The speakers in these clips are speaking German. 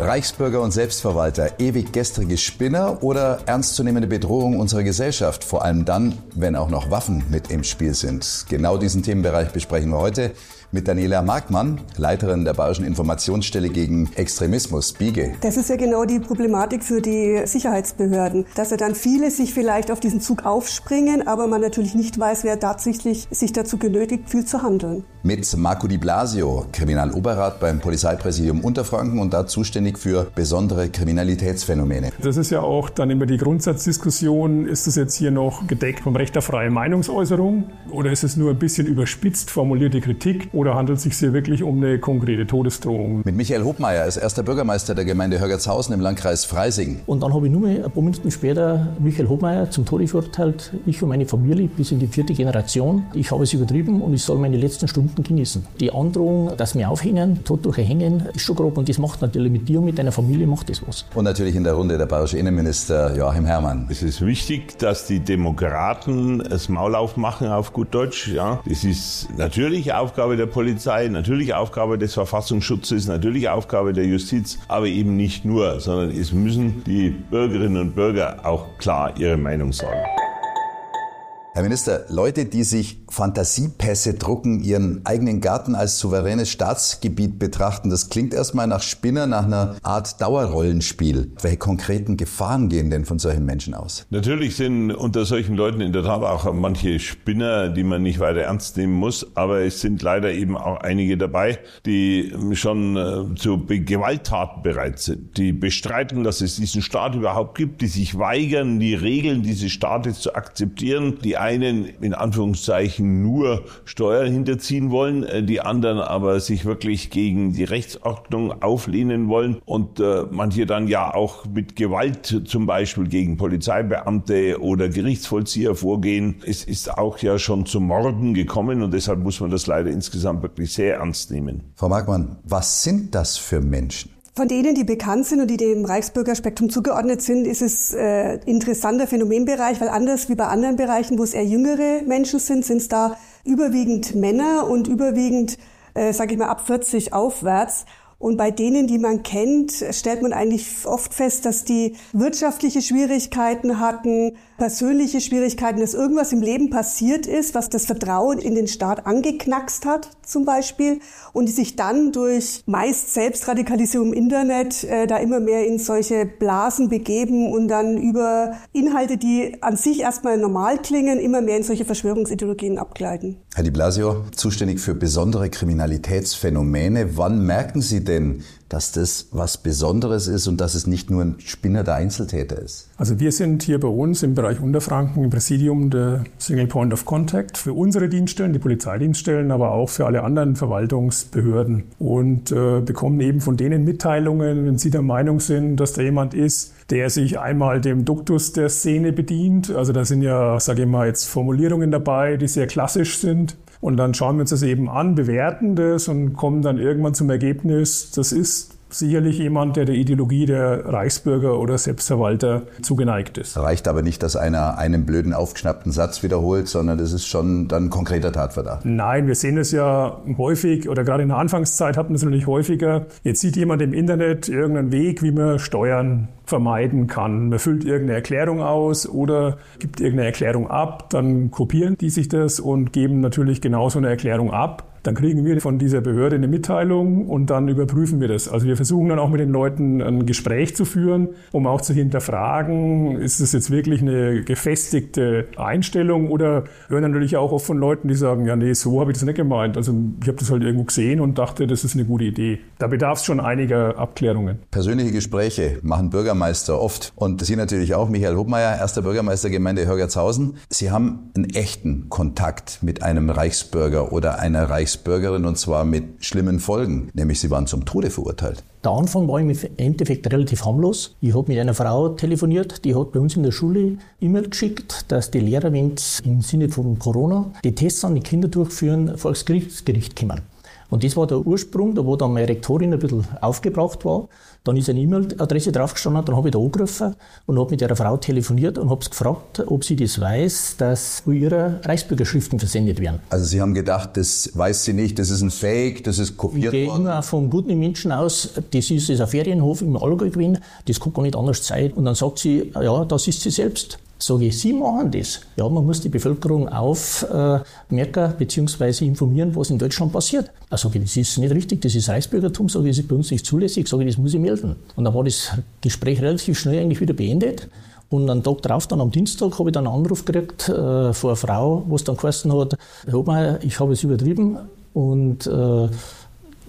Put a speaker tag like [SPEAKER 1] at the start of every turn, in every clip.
[SPEAKER 1] Reichsbürger und Selbstverwalter, ewig gestrige Spinner oder ernstzunehmende Bedrohung unserer Gesellschaft, vor allem dann, wenn auch noch Waffen mit im Spiel sind. Genau diesen Themenbereich besprechen wir heute mit Daniela Markmann, Leiterin der Bayerischen Informationsstelle gegen Extremismus, BIGE.
[SPEAKER 2] Das ist ja genau die Problematik für die Sicherheitsbehörden, dass ja dann viele sich vielleicht auf diesen Zug aufspringen, aber man natürlich nicht weiß, wer tatsächlich sich dazu genötigt fühlt zu handeln.
[SPEAKER 1] Mit Marco Di Blasio, Kriminaloberrat beim Polizeipräsidium Unterfranken und da zuständig für besondere Kriminalitätsphänomene.
[SPEAKER 3] Das ist ja auch dann immer die Grundsatzdiskussion, ist das jetzt hier noch gedeckt vom Recht auf freie Meinungsäußerung oder ist es nur ein bisschen überspitzt formulierte Kritik oder handelt es sich hier wirklich um eine konkrete Todesdrohung?
[SPEAKER 1] Mit Michael Hobmeier ist erster Bürgermeister der Gemeinde Hörgertshausen im Landkreis Freising.
[SPEAKER 4] Und dann habe ich nur ein paar Minuten später Michael Hobmeier zum Tode verurteilt. Ich und meine Familie bis in die vierte Generation. Ich habe es übertrieben und ich soll meine letzten Stunden Stunden genießen. Die Androhung, dass wir aufhängen, tot durch Hängen, ist schon grob und das macht natürlich mit dir und mit deiner Familie macht das was.
[SPEAKER 1] Und natürlich in der Runde der bayerische Innenminister Joachim Herrmann.
[SPEAKER 5] Es ist wichtig, dass die Demokraten das Maul aufmachen auf gut Deutsch. Ja. Das ist natürlich Aufgabe der Polizei, natürlich Aufgabe des Verfassungsschutzes, natürlich Aufgabe der Justiz, aber eben nicht nur, sondern es müssen die Bürgerinnen und Bürger auch klar ihre Meinung sagen.
[SPEAKER 1] Herr Minister, Leute, die sich Fantasiepässe drucken, ihren eigenen Garten als souveränes Staatsgebiet betrachten, das klingt erstmal nach Spinner, nach einer Art Dauerrollenspiel. Welche konkreten Gefahren gehen denn von solchen Menschen aus?
[SPEAKER 5] Natürlich sind unter solchen Leuten in der Tat auch manche Spinner, die man nicht weiter ernst nehmen muss, aber es sind leider eben auch einige dabei, die schon äh, zu Gewalttaten bereit sind, die bestreiten, dass es diesen Staat überhaupt gibt, die sich weigern, die Regeln dieses Staates zu akzeptieren, die einen in Anführungszeichen nur Steuern hinterziehen wollen, äh, die anderen aber sich wirklich gegen die Rechtsordnung auflehnen wollen und äh, manche dann ja auch mit Gewalt zum Beispiel gegen Polizeibeamte oder Gerichtsvollzieher vorgehen. Es ist auch ja schon zu Morden gekommen und deshalb muss man das leider insgesamt wirklich sehr ernst nehmen.
[SPEAKER 1] Frau Markmann, was sind das für Menschen?
[SPEAKER 2] Von denen, die bekannt sind und die dem Reichsbürgerspektrum zugeordnet sind, ist es äh, interessanter Phänomenbereich, weil anders wie bei anderen Bereichen, wo es eher jüngere Menschen sind, sind es da überwiegend Männer und überwiegend, äh, sage ich mal, ab 40 aufwärts. Und bei denen, die man kennt, stellt man eigentlich oft fest, dass die wirtschaftliche Schwierigkeiten hatten, persönliche Schwierigkeiten, dass irgendwas im Leben passiert ist, was das Vertrauen in den Staat angeknackst hat, zum Beispiel, und die sich dann durch meist Selbstradikalisierung im Internet äh, da immer mehr in solche Blasen begeben und dann über Inhalte, die an sich erstmal normal klingen, immer mehr in solche Verschwörungsideologien abgleiten.
[SPEAKER 1] Herr Di Blasio, zuständig für besondere Kriminalitätsphänomene. Wann merken Sie denn, dass das was Besonderes ist und dass es nicht nur ein Spinner der Einzeltäter ist?
[SPEAKER 3] Also wir sind hier bei uns im Bereich Unterfranken im Präsidium der Single Point of Contact für unsere Dienststellen, die Polizeidienststellen, aber auch für alle anderen Verwaltungsbehörden und äh, bekommen eben von denen Mitteilungen, wenn sie der Meinung sind, dass da jemand ist, der sich einmal dem Duktus der Szene bedient. Also da sind ja, sage ich mal, jetzt Formulierungen dabei, die sehr klassisch sind. Und dann schauen wir uns das eben an, bewerten das und kommen dann irgendwann zum Ergebnis, das ist sicherlich jemand, der der Ideologie der Reichsbürger oder Selbstverwalter zugeneigt ist.
[SPEAKER 1] Reicht aber nicht, dass einer einen blöden aufgeschnappten Satz wiederholt, sondern das ist schon dann ein konkreter Tatverdacht.
[SPEAKER 3] Nein, wir sehen es ja häufig oder gerade in der Anfangszeit hatten wir es natürlich häufiger. Jetzt sieht jemand im Internet irgendeinen Weg, wie man Steuern vermeiden kann. Man füllt irgendeine Erklärung aus oder gibt irgendeine Erklärung ab, dann kopieren die sich das und geben natürlich genauso eine Erklärung ab. Dann kriegen wir von dieser Behörde eine Mitteilung und dann überprüfen wir das. Also wir versuchen dann auch mit den Leuten ein Gespräch zu führen, um auch zu hinterfragen, ist das jetzt wirklich eine gefestigte Einstellung oder hören natürlich auch oft von Leuten, die sagen, ja nee, so habe ich das nicht gemeint. Also ich habe das halt irgendwo gesehen und dachte, das ist eine gute Idee. Da bedarf es schon einiger Abklärungen.
[SPEAKER 1] Persönliche Gespräche machen Bürgermeister oft und Sie natürlich auch, Michael Hubmeier, erster Bürgermeister Gemeinde Hörgertshausen. Sie haben einen echten Kontakt mit einem Reichsbürger oder einer Reichsbürgerin. Reichsbürgerin und zwar mit schlimmen Folgen, nämlich sie waren zum Tode verurteilt.
[SPEAKER 4] Der Anfang war im Endeffekt relativ harmlos. Ich habe mit einer Frau telefoniert, die hat bei uns in der Schule E-Mail geschickt, dass die Lehrer, wenn im Sinne von Corona die Tests an die Kinder durchführen, vor das Gerichtsgericht kommen. Und das war der Ursprung, da wo dann meine Rektorin ein bisschen aufgebracht war. Dann ist eine E-Mail-Adresse draufgestanden, dann habe ich da angerufen und habe mit der Frau telefoniert und habe sie gefragt, ob sie das weiß, dass ihre Reichsbürgerschriften versendet werden.
[SPEAKER 1] Also Sie haben gedacht, das weiß sie nicht, das ist ein Fake, das ist kopiert
[SPEAKER 4] ich
[SPEAKER 1] worden?
[SPEAKER 4] gehe immer vom guten Menschen aus, das ist, das ist ein Ferienhof im Allgäu gewesen, das kann gar nicht anders sein. Und dann sagt sie, ja, das ist sie selbst. Sage ich, Sie machen das. Ja, man muss die Bevölkerung aufmerken bzw. informieren, was in Deutschland passiert. Da sage ich, das ist nicht richtig, das ist Reichsbürgertum, sage ich, das ist bei uns nicht zulässig, sage ich, das muss ich melden. Und dann war das Gespräch relativ schnell eigentlich wieder beendet. Und einen Tag drauf, dann am Dienstag, habe ich dann einen Anruf gekriegt äh, von einer Frau, wo dann geheißen hat, Herr Hobmeier, ich habe es übertrieben und äh,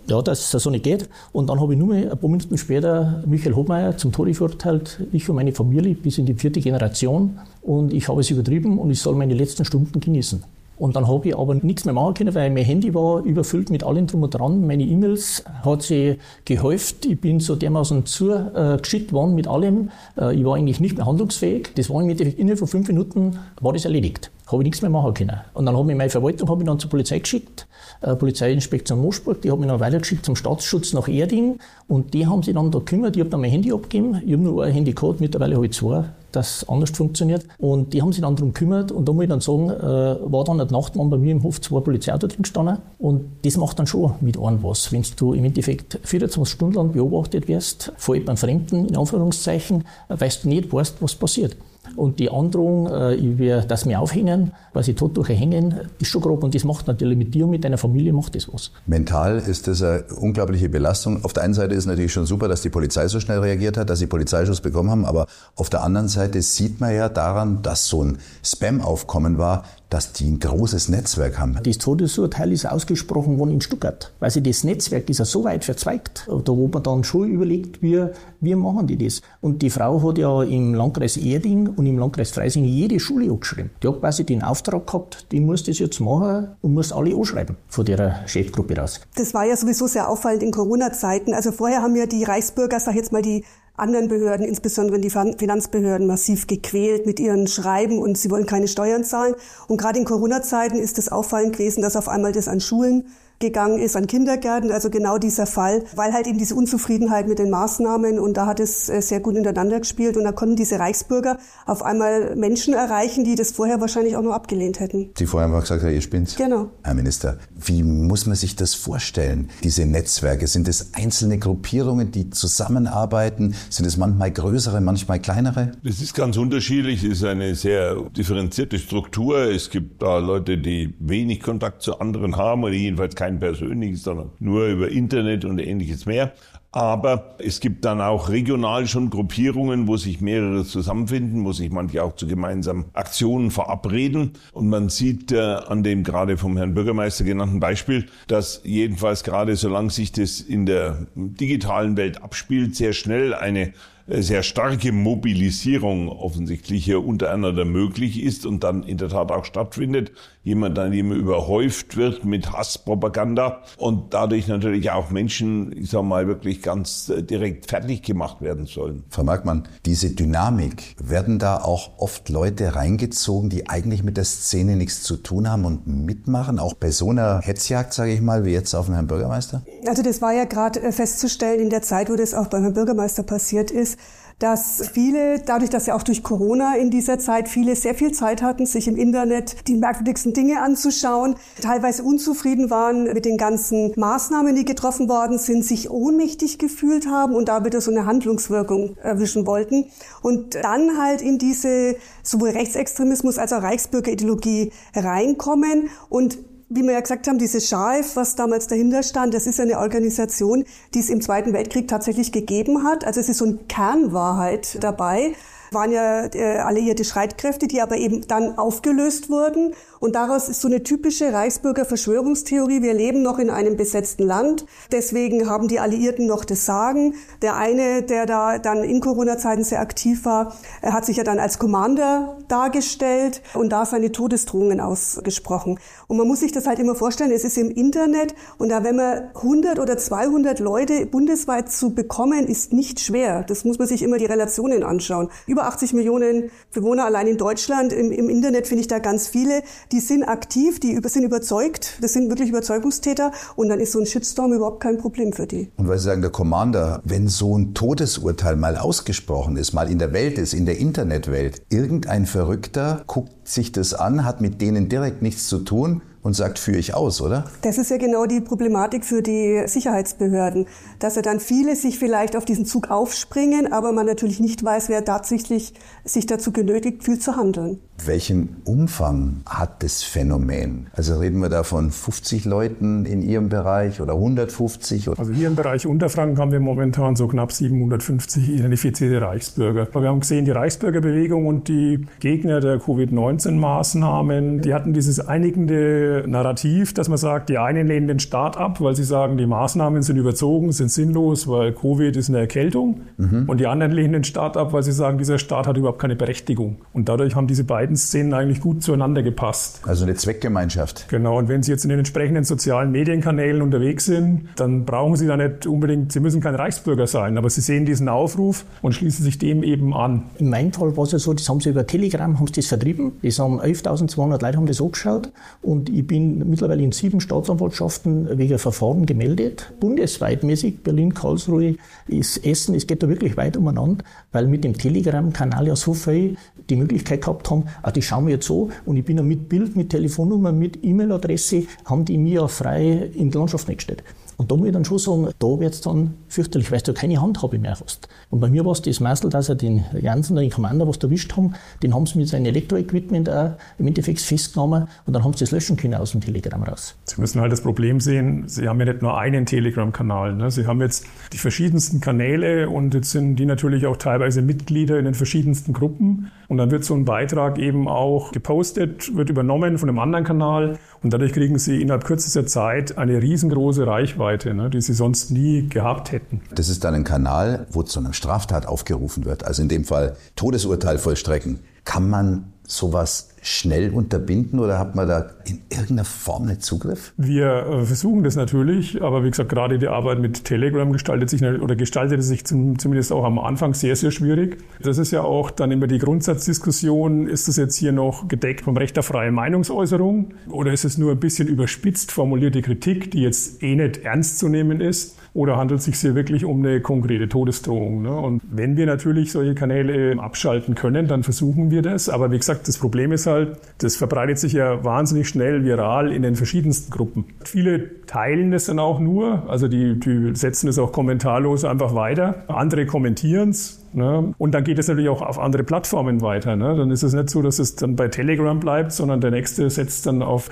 [SPEAKER 4] ja, dass es so nicht geht. Und dann habe ich nur mal ein paar Minuten später Michael Hobmeier zum Tode verurteilt, ich und meine Familie bis in die vierte Generation. Und ich habe es übertrieben und ich soll meine letzten Stunden genießen. Und dann habe ich aber nichts mehr machen können, weil mein Handy war überfüllt mit allem drum und dran. Meine E-Mails hat sie gehäuft. Ich bin so dermaßen zugeschickt worden mit allem. Äh, ich war eigentlich nicht mehr handlungsfähig. Das war im Endeffekt innerhalb von fünf Minuten war das erledigt. Habe ich nichts mehr machen können. Und dann habe ich meine Verwaltung habe ich dann zur Polizei geschickt. Äh, Polizeiinspektion Moosburg, die hat mich dann weitergeschickt zum Staatsschutz nach Erding. Und die haben sich dann da gekümmert. Ich habe dann mein Handy abgegeben. Ich habe nur ein Handy gehabt, mittlerweile habe ich zwei das anders funktioniert. Und die haben sich dann darum gekümmert und da muss ich dann sagen, äh, war dann eine Nachtmann bei mir im Hof zwei Polizeiauto drin gestanden und das macht dann schon mit einem was. Wenn du im Endeffekt 24 Stunden lang beobachtet wirst, vor allem Fremden, in Anführungszeichen, weißt du nicht, weißt, was passiert. Und die Androhung, äh, dass wir aufhängen, quasi tot durchhängen, ist schon grob. Und das macht natürlich mit dir und mit deiner Familie macht das was.
[SPEAKER 1] Mental ist das eine unglaubliche Belastung. Auf der einen Seite ist natürlich schon super, dass die Polizei so schnell reagiert hat, dass sie Polizeischuss bekommen haben. Aber auf der anderen Seite sieht man ja daran, dass so ein Spam-Aufkommen war, dass die ein großes Netzwerk haben.
[SPEAKER 4] Das Todesurteil ist ausgesprochen worden in Stuttgart. Weil sie das Netzwerk ist ja so weit verzweigt, da wo man dann schon überlegt, wie, wie machen die das. Und die Frau hat ja im Landkreis Erding und im Landkreis Freising jede Schule angeschrieben. Die hat quasi den Auftrag gehabt, die muss das jetzt machen und muss alle anschreiben von der Chefgruppe raus.
[SPEAKER 2] Das war ja sowieso sehr auffallend in Corona-Zeiten. Also vorher haben ja die Reichsbürger, sag ich jetzt mal, die anderen Behörden, insbesondere die Finanzbehörden, massiv gequält mit ihren Schreiben und sie wollen keine Steuern zahlen. Und gerade in Corona-Zeiten ist es auffallend gewesen, dass auf einmal das an Schulen gegangen ist an Kindergärten, also genau dieser Fall, weil halt eben diese Unzufriedenheit mit den Maßnahmen und da hat es äh, sehr gut hintereinander gespielt und da konnten diese Reichsbürger auf einmal Menschen erreichen, die das vorher wahrscheinlich auch nur abgelehnt hätten.
[SPEAKER 1] Sie vorher haben gesagt, ihr spinnt.
[SPEAKER 2] Genau.
[SPEAKER 1] Herr Minister, wie muss man sich das vorstellen, diese Netzwerke? Sind es einzelne Gruppierungen, die zusammenarbeiten? Sind es manchmal größere, manchmal kleinere?
[SPEAKER 5] Das ist ganz unterschiedlich. Es ist eine sehr differenzierte Struktur. Es gibt da Leute, die wenig Kontakt zu anderen haben oder jedenfalls kein persönliches, sondern nur über Internet und ähnliches mehr. Aber es gibt dann auch regional schon Gruppierungen, wo sich mehrere zusammenfinden, wo sich manche auch zu gemeinsamen Aktionen verabreden. Und man sieht äh, an dem gerade vom Herrn Bürgermeister genannten Beispiel, dass jedenfalls gerade solange sich das in der digitalen Welt abspielt, sehr schnell eine sehr starke Mobilisierung offensichtlich hier untereinander möglich ist und dann in der Tat auch stattfindet. Jemand, an dem überhäuft wird mit Hasspropaganda und dadurch natürlich auch Menschen, ich sag mal, wirklich ganz äh, direkt fertig gemacht werden sollen.
[SPEAKER 1] Frau Markmann, diese Dynamik, werden da auch oft Leute reingezogen, die eigentlich mit der Szene nichts zu tun haben und mitmachen, auch bei so einer Hetzjagd, sage ich mal, wie jetzt auf den Herrn Bürgermeister?
[SPEAKER 2] Also das war ja gerade äh, festzustellen in der Zeit, wo das auch beim Herrn Bürgermeister passiert ist, dass viele, dadurch, dass ja auch durch Corona in dieser Zeit viele sehr viel Zeit hatten, sich im Internet die merkwürdigsten Dinge anzuschauen, teilweise unzufrieden waren mit den ganzen Maßnahmen, die getroffen worden sind, sich ohnmächtig gefühlt haben und da wieder so eine Handlungswirkung erwischen wollten. Und dann halt in diese sowohl Rechtsextremismus als auch Reichsbürgerideologie reinkommen und wie wir ja gesagt haben, diese Scharf, was damals dahinter stand, das ist eine Organisation, die es im Zweiten Weltkrieg tatsächlich gegeben hat. Also es ist so eine Kernwahrheit dabei waren ja äh, alliierte Streitkräfte, die aber eben dann aufgelöst wurden. Und daraus ist so eine typische Reichsbürger Verschwörungstheorie. Wir leben noch in einem besetzten Land. Deswegen haben die Alliierten noch das Sagen. Der eine, der da dann in Corona-Zeiten sehr aktiv war, hat sich ja dann als Commander dargestellt und da seine Todesdrohungen ausgesprochen. Und man muss sich das halt immer vorstellen, es ist im Internet und da, wenn man 100 oder 200 Leute bundesweit zu bekommen, ist nicht schwer. Das muss man sich immer die Relationen anschauen. Über über 80 Millionen Bewohner allein in Deutschland. Im, im Internet finde ich da ganz viele. Die sind aktiv, die sind überzeugt. Das sind wirklich Überzeugungstäter. Und dann ist so ein Shitstorm überhaupt kein Problem für die.
[SPEAKER 1] Und weil Sie sagen, der Commander, wenn so ein Todesurteil mal ausgesprochen ist, mal in der Welt ist, in der Internetwelt, irgendein Verrückter guckt sich das an, hat mit denen direkt nichts zu tun und sagt, führe ich aus, oder?
[SPEAKER 2] Das ist ja genau die Problematik für die Sicherheitsbehörden, dass er dann viele sich vielleicht auf diesen Zug aufspringen, aber man natürlich nicht weiß, wer tatsächlich sich dazu genötigt fühlt zu handeln.
[SPEAKER 1] Welchen Umfang hat das Phänomen? Also reden wir da von 50 Leuten in Ihrem Bereich oder 150?
[SPEAKER 3] Also hier im Bereich Unterfranken haben wir momentan so knapp 750 identifizierte Reichsbürger. Wir haben gesehen, die Reichsbürgerbewegung und die Gegner der Covid-19-Maßnahmen, die hatten dieses einigende Narrativ, dass man sagt, die einen lehnen den Staat ab, weil sie sagen, die Maßnahmen sind überzogen, sind sinnlos, weil Covid ist eine Erkältung. Mhm. Und die anderen lehnen den Staat ab, weil sie sagen, dieser Staat hat überhaupt keine Berechtigung. Und dadurch haben diese beiden beiden Szenen eigentlich gut zueinander gepasst.
[SPEAKER 1] Also eine Zweckgemeinschaft.
[SPEAKER 3] Genau, und wenn Sie jetzt in den entsprechenden sozialen Medienkanälen unterwegs sind, dann brauchen Sie da nicht unbedingt, Sie müssen kein Reichsbürger sein, aber Sie sehen diesen Aufruf und schließen sich dem eben an.
[SPEAKER 4] In meinem Fall war es ja so, das haben sie über Telegram haben sie das vertrieben. Das haben 11.200 Leute haben das angeschaut und ich bin mittlerweile in sieben Staatsanwaltschaften wegen Verfahren gemeldet. Bundesweit mäßig, Berlin, Karlsruhe, ist Essen, es geht da wirklich weit umeinander, weil mit dem Telegram-Kanal ja so viel die Möglichkeit gehabt haben, ah, die schauen wir jetzt so und ich bin ja mit Bild, mit Telefonnummer, mit E-Mail-Adresse, haben die mir ja frei in die Landschaft eingestellt. Und da muss ich dann schon sagen, da wird es dann fürchterlich, weil du keine Handhabe mehr hast. Und bei mir war es das Meißel, dass er den Jansen, den Commander, was da erwischt haben, den haben sie mit seinem Elektroequipment auch im Endeffekt festgenommen und dann haben sie das löschen können aus dem Telegram raus.
[SPEAKER 3] Sie müssen halt das Problem sehen, Sie haben ja nicht nur einen Telegram-Kanal. Ne? Sie haben jetzt die verschiedensten Kanäle und jetzt sind die natürlich auch teilweise Mitglieder in den verschiedensten Gruppen. Und dann wird so ein Beitrag eben auch gepostet, wird übernommen von einem anderen Kanal und dadurch kriegen sie innerhalb kürzester Zeit eine riesengroße Reichweite, ne, die sie sonst nie gehabt hätten.
[SPEAKER 1] Das ist dann ein Kanal, wo zu einer Straftat aufgerufen wird, also in dem Fall Todesurteil vollstrecken. Kann man sowas schnell unterbinden oder hat man da in irgendeiner Form einen Zugriff?
[SPEAKER 3] Wir äh, versuchen das natürlich, aber wie gesagt, gerade die Arbeit mit Telegram gestaltet sich oder gestaltete sich zum, zumindest auch am Anfang sehr, sehr schwierig. Das ist ja auch dann immer die Grundsatzdiskussion, ist das jetzt hier noch gedeckt vom Recht auf freie Meinungsäußerung oder ist es nur ein bisschen überspitzt formulierte Kritik, die jetzt eh nicht ernst zu nehmen ist? Oder handelt es sich hier wirklich um eine konkrete Todesdrohung? Ne? Und wenn wir natürlich solche Kanäle abschalten können, dann versuchen wir das. Aber wie gesagt, das Problem ist halt, das verbreitet sich ja wahnsinnig schnell viral in den verschiedensten Gruppen. Viele teilen das dann auch nur, also die, die setzen es auch kommentarlos einfach weiter. Andere kommentieren es, Ne? Und dann geht es natürlich auch auf andere Plattformen weiter. Ne? Dann ist es nicht so, dass es dann bei Telegram bleibt, sondern der nächste setzt dann auf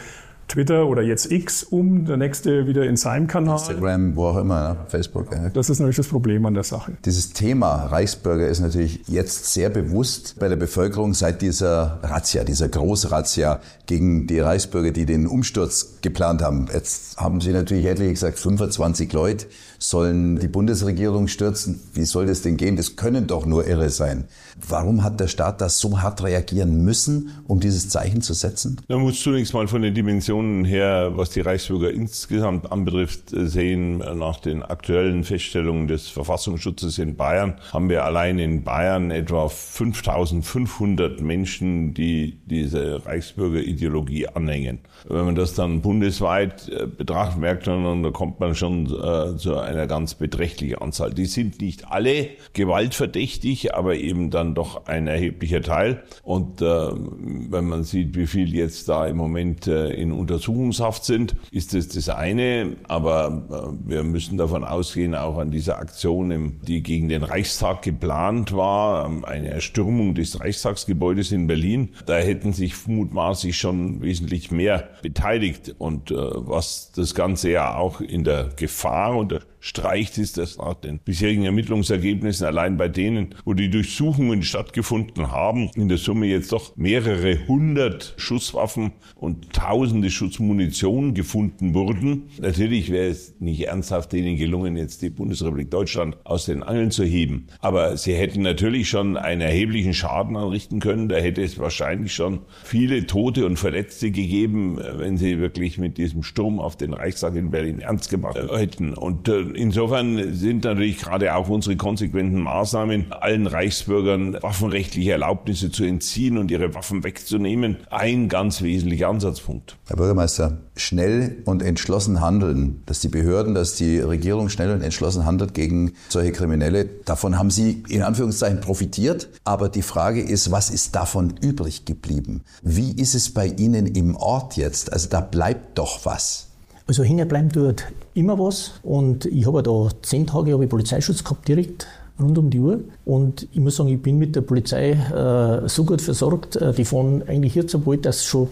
[SPEAKER 3] Twitter oder jetzt X um, der nächste wieder in seinem Kanal.
[SPEAKER 1] Instagram, wo auch immer, ne? Facebook. Ja.
[SPEAKER 3] Das ist natürlich das Problem an der Sache.
[SPEAKER 1] Dieses Thema Reichsbürger ist natürlich jetzt sehr bewusst bei der Bevölkerung seit dieser Razzia, dieser Großrazzia gegen die Reichsbürger, die den Umsturz geplant haben. Jetzt haben sie natürlich etliche gesagt, 25 Leute sollen die Bundesregierung stürzen. Wie soll das denn gehen? Das können doch nur Irre sein. Warum hat der Staat das so hart reagieren müssen, um dieses Zeichen zu setzen?
[SPEAKER 5] Man muss zunächst mal von den Dimensionen her, was die Reichsbürger insgesamt anbetrifft, sehen. Nach den aktuellen Feststellungen des Verfassungsschutzes in Bayern haben wir allein in Bayern etwa 5500 Menschen, die diese Reichsbürgerideologie anhängen. Wenn man das dann bundesweit äh, betrachtet, merkt man, da kommt man schon äh, zu einer ganz beträchtlichen Anzahl. Die sind nicht alle gewaltverdächtig, aber eben dann doch ein erheblicher Teil. Und äh, wenn man sieht, wie viel jetzt da im Moment äh, in Untersuchungshaft sind, ist das das eine. Aber äh, wir müssen davon ausgehen, auch an dieser Aktion, im, die gegen den Reichstag geplant war, ähm, eine Erstürmung des Reichstagsgebäudes in Berlin, da hätten sich mutmaßlich schon wesentlich mehr beteiligt. Und äh, was das Ganze ja auch in der Gefahr und streicht, ist, dass nach den bisherigen Ermittlungsergebnissen allein bei denen, wo die Durchsuchungen stattgefunden haben, in der Summe jetzt doch mehrere hundert Schusswaffen und tausende Schussschutzmunition gefunden wurden. Natürlich wäre es nicht ernsthaft denen gelungen, jetzt die Bundesrepublik Deutschland aus den Angeln zu heben. Aber sie hätten natürlich schon einen erheblichen Schaden anrichten können. Da hätte es wahrscheinlich schon viele Tote und Verletzte gegeben, wenn sie wirklich mit diesem Sturm auf den Reichstag in Berlin ernst gemacht hätten. Und äh, insofern sind natürlich gerade auch unsere konsequenten Maßnahmen, allen Reichsbürgern waffenrechtliche Erlaubnisse zu entziehen und ihre Waffen wegzunehmen, ein ganz wesentlicher Ansatzpunkt.
[SPEAKER 1] Herr Bürgermeister, schnell und entschlossen handeln, dass die Behörden, dass die Regierung schnell und entschlossen handelt gegen solche Kriminelle, davon haben Sie in Anführungszeichen profitiert. Aber die Frage ist, was ist davon übrig geblieben? Wie ist es bei Ihnen im Ort jetzt? Also da bleibt doch was.
[SPEAKER 4] Also hängen bleiben tut immer was. Und ich habe da zehn Tage ich Polizeischutz gehabt, direkt rund um die Uhr. Und ich muss sagen, ich bin mit der Polizei äh, so gut versorgt. Äh, die fahren eigentlich jetzt, obwohl das schon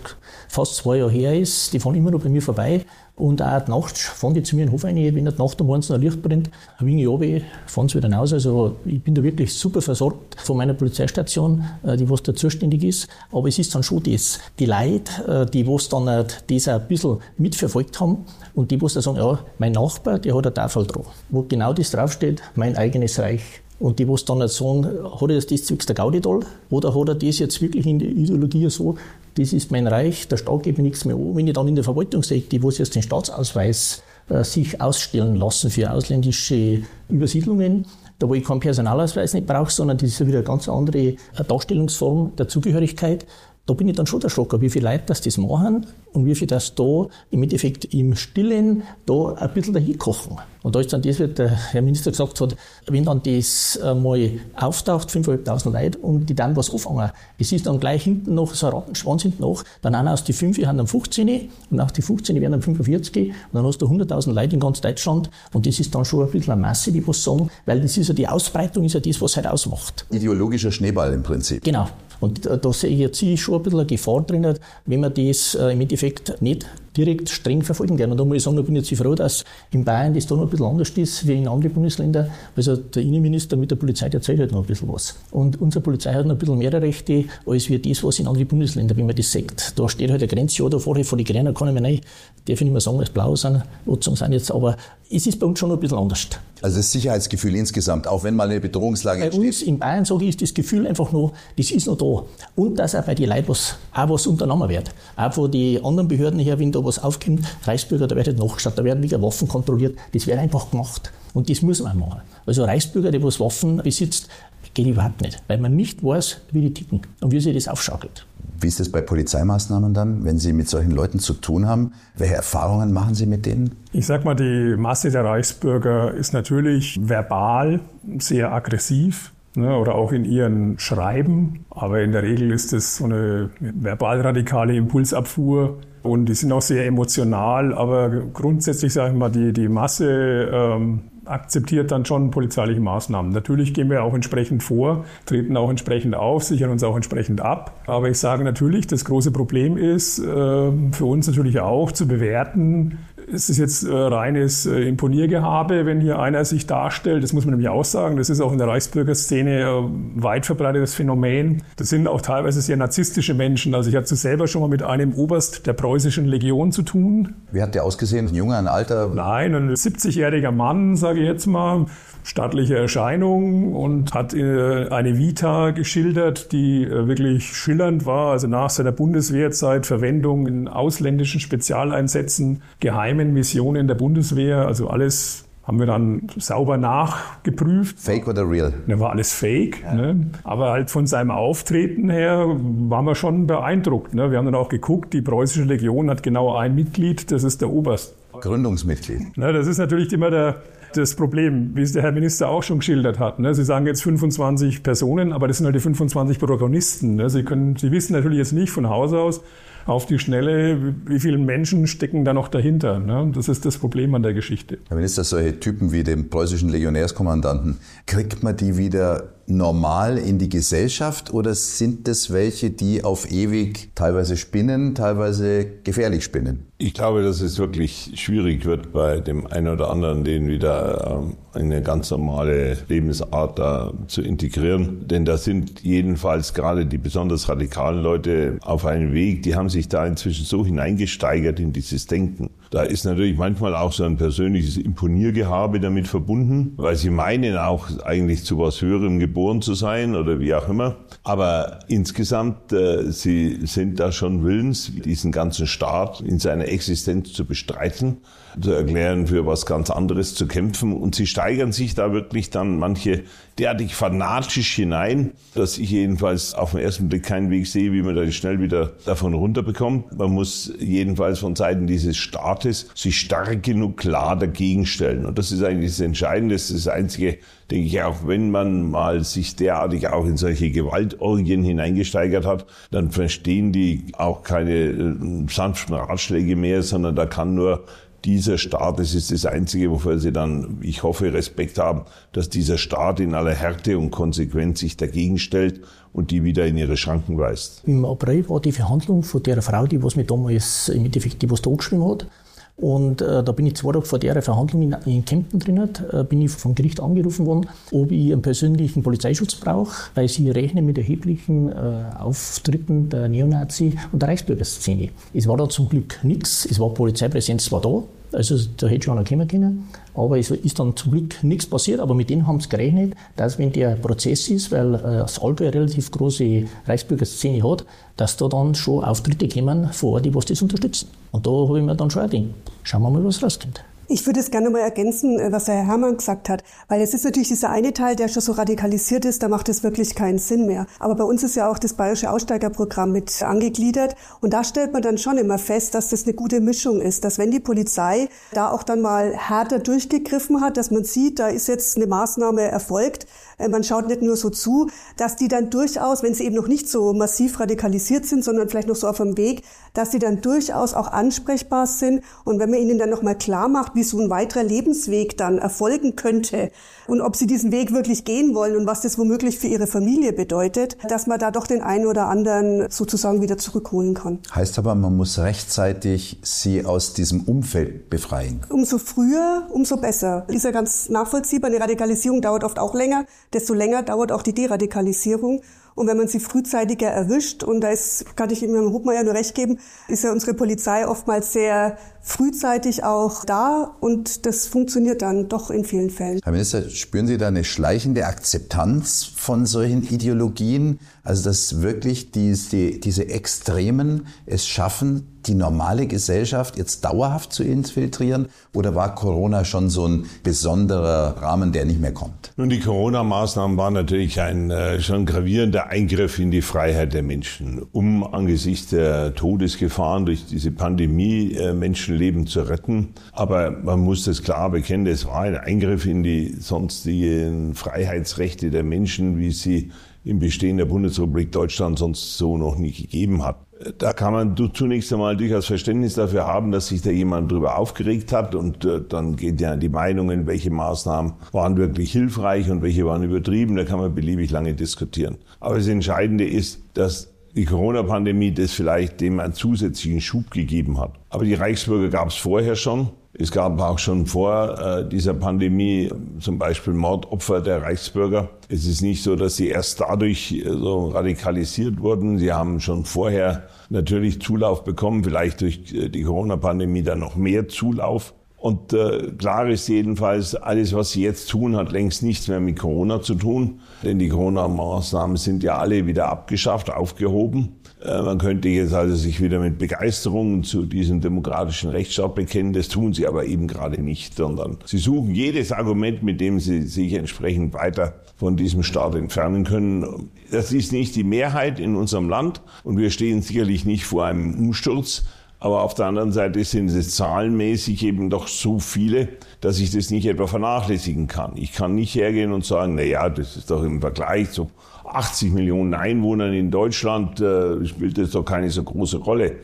[SPEAKER 4] fast zwei Jahre her ist, die fahren immer noch bei mir vorbei. Und auch nachts fahren die zu mir in den Hof rein, wenn die Nacht um eins ein Licht brennt, ein wenig runter, fahren sie wieder raus. Also ich bin da wirklich super versorgt von meiner Polizeistation, äh, die was da zuständig ist. Aber es ist dann schon das, die Leute, äh, die was dann das auch ein bisschen mitverfolgt haben und die was dann sagen, ja, mein Nachbar, der hat eine Tafel drauf, wo genau das draufsteht, mein eigenes Reich. Und die, was dann nicht sagen, hat er das zwecks der Gaudi toll oder hat er das jetzt wirklich in der Ideologie so, das ist mein Reich, der Staat gibt mir nichts mehr an. Wenn ich dann in der Verwaltung sehe, die wo jetzt den Staatsausweis äh, sich ausstellen lassen für ausländische Übersiedlungen, da wo ich keinen Personalausweis nicht brauche, sondern das ist wieder eine ganz andere äh, Darstellungsform der Zugehörigkeit, da bin ich dann schon erschrocken, wie viele Leute das machen und wie viel das da im Endeffekt im Stillen da ein bisschen dahin kochen. Und da ist dann das, was der Herr Minister gesagt hat, wenn dann das mal auftaucht, 5.500 Leute, und die dann was anfangen, es ist dann gleich hinten noch so ein Rattenschwanz hinten noch, dann auch aus die 5 haben dann 15 und auch die 15 werden dann 45 und dann hast du 100.000 Leute in ganz Deutschland und das ist dann schon ein bisschen eine Masse, die was sagen, weil das ist ja die Ausbreitung, ist ja das, was halt ausmacht.
[SPEAKER 1] Ideologischer Schneeball im Prinzip.
[SPEAKER 4] Genau. Und da sehe ich jetzt schon ein bisschen eine Gefahr drin, wenn man das äh, im Endeffekt nicht direkt streng verfolgen kann. Und da muss ich sagen, da bin ich jetzt froh, dass in Bayern das da noch ein bisschen anders ist wie in anderen Bundesländern. Also der Innenminister mit der Polizei, der zählt halt noch ein bisschen was. Und unsere Polizei hat noch ein bisschen mehr Rechte als wir das, was in anderen Bundesländern, wenn man das sagt. Da steht halt eine Grenze, ja, da vorher vor die Grenzen kann ich mir nicht, darf ich nicht mehr sagen, dass blau sind, sind jetzt, aber es ist bei uns schon noch ein bisschen anders.
[SPEAKER 1] Also das Sicherheitsgefühl insgesamt, auch wenn mal eine Bedrohungslage
[SPEAKER 4] bei entsteht. Bei uns in Bayern, sage ich, ist das Gefühl einfach noch, das ist noch da. Und dass auch bei den Leuten was, auch was unternommen wird. Auch von den anderen Behörden her, wenn da was aufkommt, Reichsbürger, da wird nicht nachgeschaut, da werden wieder Waffen kontrolliert, das wird einfach gemacht. Und das muss man machen. Also Reichsbürger, der was Waffen besitzt, geht überhaupt nicht, weil man nicht weiß, wie die ticken und wie sich das aufschaukelt.
[SPEAKER 1] Wie ist es bei Polizeimaßnahmen dann, wenn Sie mit solchen Leuten zu tun haben? Welche Erfahrungen machen Sie mit denen?
[SPEAKER 3] Ich sag mal, die Masse der Reichsbürger ist natürlich verbal sehr aggressiv oder auch in ihren Schreiben. Aber in der Regel ist es so eine verbal-radikale Impulsabfuhr. Und die sind auch sehr emotional, aber grundsätzlich sage ich mal, die, die Masse ähm, akzeptiert dann schon polizeiliche Maßnahmen. Natürlich gehen wir auch entsprechend vor, treten auch entsprechend auf, sichern uns auch entsprechend ab. Aber ich sage natürlich, das große Problem ist äh, für uns natürlich auch zu bewerten, ist es jetzt äh, reines äh, Imponiergehabe, wenn hier einer sich darstellt. Das muss man nämlich auch sagen. Das ist auch in der Reichsbürgerszene äh, weit verbreitetes Phänomen. Das sind auch teilweise sehr narzisstische Menschen. Also ich hatte selber schon mal mit einem Oberst der preußischen Legion zu tun.
[SPEAKER 1] Wie hat der ausgesehen? Ein junger, ein alter?
[SPEAKER 3] Nein, ein 70-jähriger Mann, sage ich jetzt mal stattliche Erscheinung und hat äh, eine Vita geschildert, die äh, wirklich schillernd war. Also nach seiner Bundeswehrzeit Verwendung in ausländischen Spezialeinsätzen, geheimen Missionen der Bundeswehr, also alles haben wir dann sauber nachgeprüft.
[SPEAKER 1] Fake oder real?
[SPEAKER 3] Da war alles fake. Ja. Ne? Aber halt von seinem Auftreten her waren wir schon beeindruckt. Ne? Wir haben dann auch geguckt, die preußische Legion hat genau ein Mitglied, das ist der Oberst.
[SPEAKER 1] Gründungsmitglied.
[SPEAKER 3] Ne, das ist natürlich immer der, das Problem, wie es der Herr Minister auch schon geschildert hat. Ne? Sie sagen jetzt 25 Personen, aber das sind halt die 25 Protagonisten. Ne? Sie, können, Sie wissen natürlich jetzt nicht von Haus aus auf die Schnelle, wie viele Menschen stecken da noch dahinter. Ne? Das ist das Problem an der Geschichte.
[SPEAKER 1] Herr Minister, solche Typen wie den preußischen Legionärskommandanten, kriegt man die wieder normal in die Gesellschaft oder sind es welche, die auf ewig teilweise spinnen, teilweise gefährlich spinnen?
[SPEAKER 5] Ich glaube, dass es wirklich schwierig wird, bei dem einen oder anderen den wieder ähm, eine ganz normale Lebensart da zu integrieren. Denn da sind jedenfalls gerade die besonders radikalen Leute auf einem Weg, die haben sich da inzwischen so hineingesteigert in dieses Denken. Da ist natürlich manchmal auch so ein persönliches Imponiergehabe damit verbunden, weil sie meinen auch eigentlich zu was Höherem geboren zu sein oder wie auch immer. Aber insgesamt, äh, sie sind da schon willens, diesen ganzen Staat in seiner Existenz zu bestreiten, zu erklären, für was ganz anderes zu kämpfen. Und sie steigern sich da wirklich dann manche derartig fanatisch hinein, dass ich jedenfalls auf den ersten Blick keinen Weg sehe, wie man da schnell wieder davon runterbekommt. Man muss jedenfalls von Seiten dieses Staates sich stark genug klar dagegen stellen. Und das ist eigentlich das Entscheidende, das ist das Einzige, denke ich, auch wenn man mal sich derartig auch in solche Gewaltorgien hineingesteigert hat, dann verstehen die auch keine äh, sanften Ratschläge mehr, sondern da kann nur dieser Staat, das ist das Einzige, wofür sie dann, ich hoffe, Respekt haben, dass dieser Staat in aller Härte und Konsequenz sich dagegen stellt und die wieder in ihre Schranken weist.
[SPEAKER 4] Im April war die Verhandlung von der Frau, die was mir damals im Endeffekt, die was totgeschrieben hat. Und äh, da bin ich zwei Tage vor der Verhandlung in, in Kempten drin, äh, bin ich vom Gericht angerufen worden, ob ich einen persönlichen Polizeischutz brauche, weil sie rechnen mit erheblichen äh, Auftritten der Neonazi- und der Reichsbürgerszene. Es war da zum Glück nichts, es war Polizeipräsenz zwar da, also da hätte schon einer kommen können. Aber es ist dann zum Glück nichts passiert. Aber mit denen haben sie gerechnet, dass wenn der Prozess ist, weil äh, das Allgäu eine relativ große Reichsbürgerszene hat, dass da dann schon Auftritte kommen vor Ort, die was das unterstützen. Und da habe ich mir dann schon gedacht, schauen wir mal, was rauskommt.
[SPEAKER 2] Ich würde es gerne mal ergänzen, äh, was Herr Herrmann gesagt hat, weil es ist natürlich dieser eine Teil, der schon so radikalisiert ist, da macht es wirklich keinen Sinn mehr. Aber bei uns ist ja auch das Bayerische Aussteigerprogramm mit angegliedert und da stellt man dann schon immer fest, dass das eine gute Mischung ist, dass wenn die Polizei da auch dann mal härter durchgegriffen hat, dass man sieht, da ist jetzt eine Maßnahme erfolgt, man schaut nicht nur so zu, dass die dann durchaus, wenn sie eben noch nicht so massiv radikalisiert sind, sondern vielleicht noch so auf dem Weg, dass sie dann durchaus auch ansprechbar sind. Und wenn man ihnen dann nochmal klar macht, wie so ein weiterer Lebensweg dann erfolgen könnte und ob sie diesen Weg wirklich gehen wollen und was das womöglich für ihre Familie bedeutet, dass man da doch den einen oder anderen sozusagen wieder zurückholen kann.
[SPEAKER 1] Heißt aber, man muss rechtzeitig sie aus diesem Umfeld befreien.
[SPEAKER 2] Umso früher, umso besser. Ist ja ganz nachvollziehbar. Eine Radikalisierung dauert oft auch länger. Desto länger dauert auch die Deradikalisierung. Und wenn man sie frühzeitiger erwischt, und da ist, kann ich Ihnen Hubmeier nur recht geben, ist ja unsere Polizei oftmals sehr frühzeitig auch da und das funktioniert dann doch in vielen Fällen.
[SPEAKER 1] Herr Minister, spüren Sie da eine schleichende Akzeptanz von solchen Ideologien? Also dass wirklich diese, diese Extremen es schaffen, die normale Gesellschaft jetzt dauerhaft zu infiltrieren? Oder war Corona schon so ein besonderer Rahmen, der nicht mehr kommt?
[SPEAKER 5] Nun, die Corona-Maßnahmen waren natürlich ein äh, schon gravierender Eingriff in die Freiheit der Menschen, um angesichts der Todesgefahren durch diese Pandemie äh, Menschenleben zu retten. Aber man muss das klar bekennen, es war ein Eingriff in die sonstigen Freiheitsrechte der Menschen, wie sie im Bestehen der Bundesrepublik Deutschland sonst so noch nie gegeben hat. Da kann man zunächst einmal durchaus Verständnis dafür haben, dass sich da jemand drüber aufgeregt hat und äh, dann geht ja die Meinungen, welche Maßnahmen waren wirklich hilfreich und welche waren übertrieben, da kann man beliebig lange diskutieren. Aber das Entscheidende ist, dass die Corona-Pandemie das vielleicht dem einen zusätzlichen Schub gegeben hat. Aber die Reichsbürger gab es vorher schon. Es gab auch schon vor äh, dieser Pandemie zum Beispiel Mordopfer der Reichsbürger. Es ist nicht so, dass sie erst dadurch äh, so radikalisiert wurden. Sie haben schon vorher natürlich Zulauf bekommen, vielleicht durch äh, die Corona-Pandemie dann noch mehr Zulauf. Und klar ist jedenfalls, alles, was sie jetzt tun, hat längst nichts mehr mit Corona zu tun. Denn die Corona-Maßnahmen sind ja alle wieder abgeschafft, aufgehoben. Äh, man könnte jetzt also sich wieder mit Begeisterung zu diesem demokratischen Rechtsstaat bekennen. Das tun sie aber eben gerade nicht, sondern sie suchen jedes Argument, mit dem sie sich entsprechend weiter von diesem Staat entfernen können. Das ist nicht die Mehrheit in unserem Land und wir stehen sicherlich nicht vor einem Umsturz. Aber auf der anderen Seite sind es zahlenmäßig eben doch so viele, dass ich das nicht etwa vernachlässigen kann. Ich kann nicht hergehen und sagen, na ja, das ist doch im Vergleich zu 80 Millionen Einwohnern in Deutschland, äh, spielt das doch keine so große Rolle.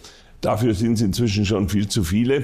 [SPEAKER 5] Dafür sind es inzwischen schon viel zu viele.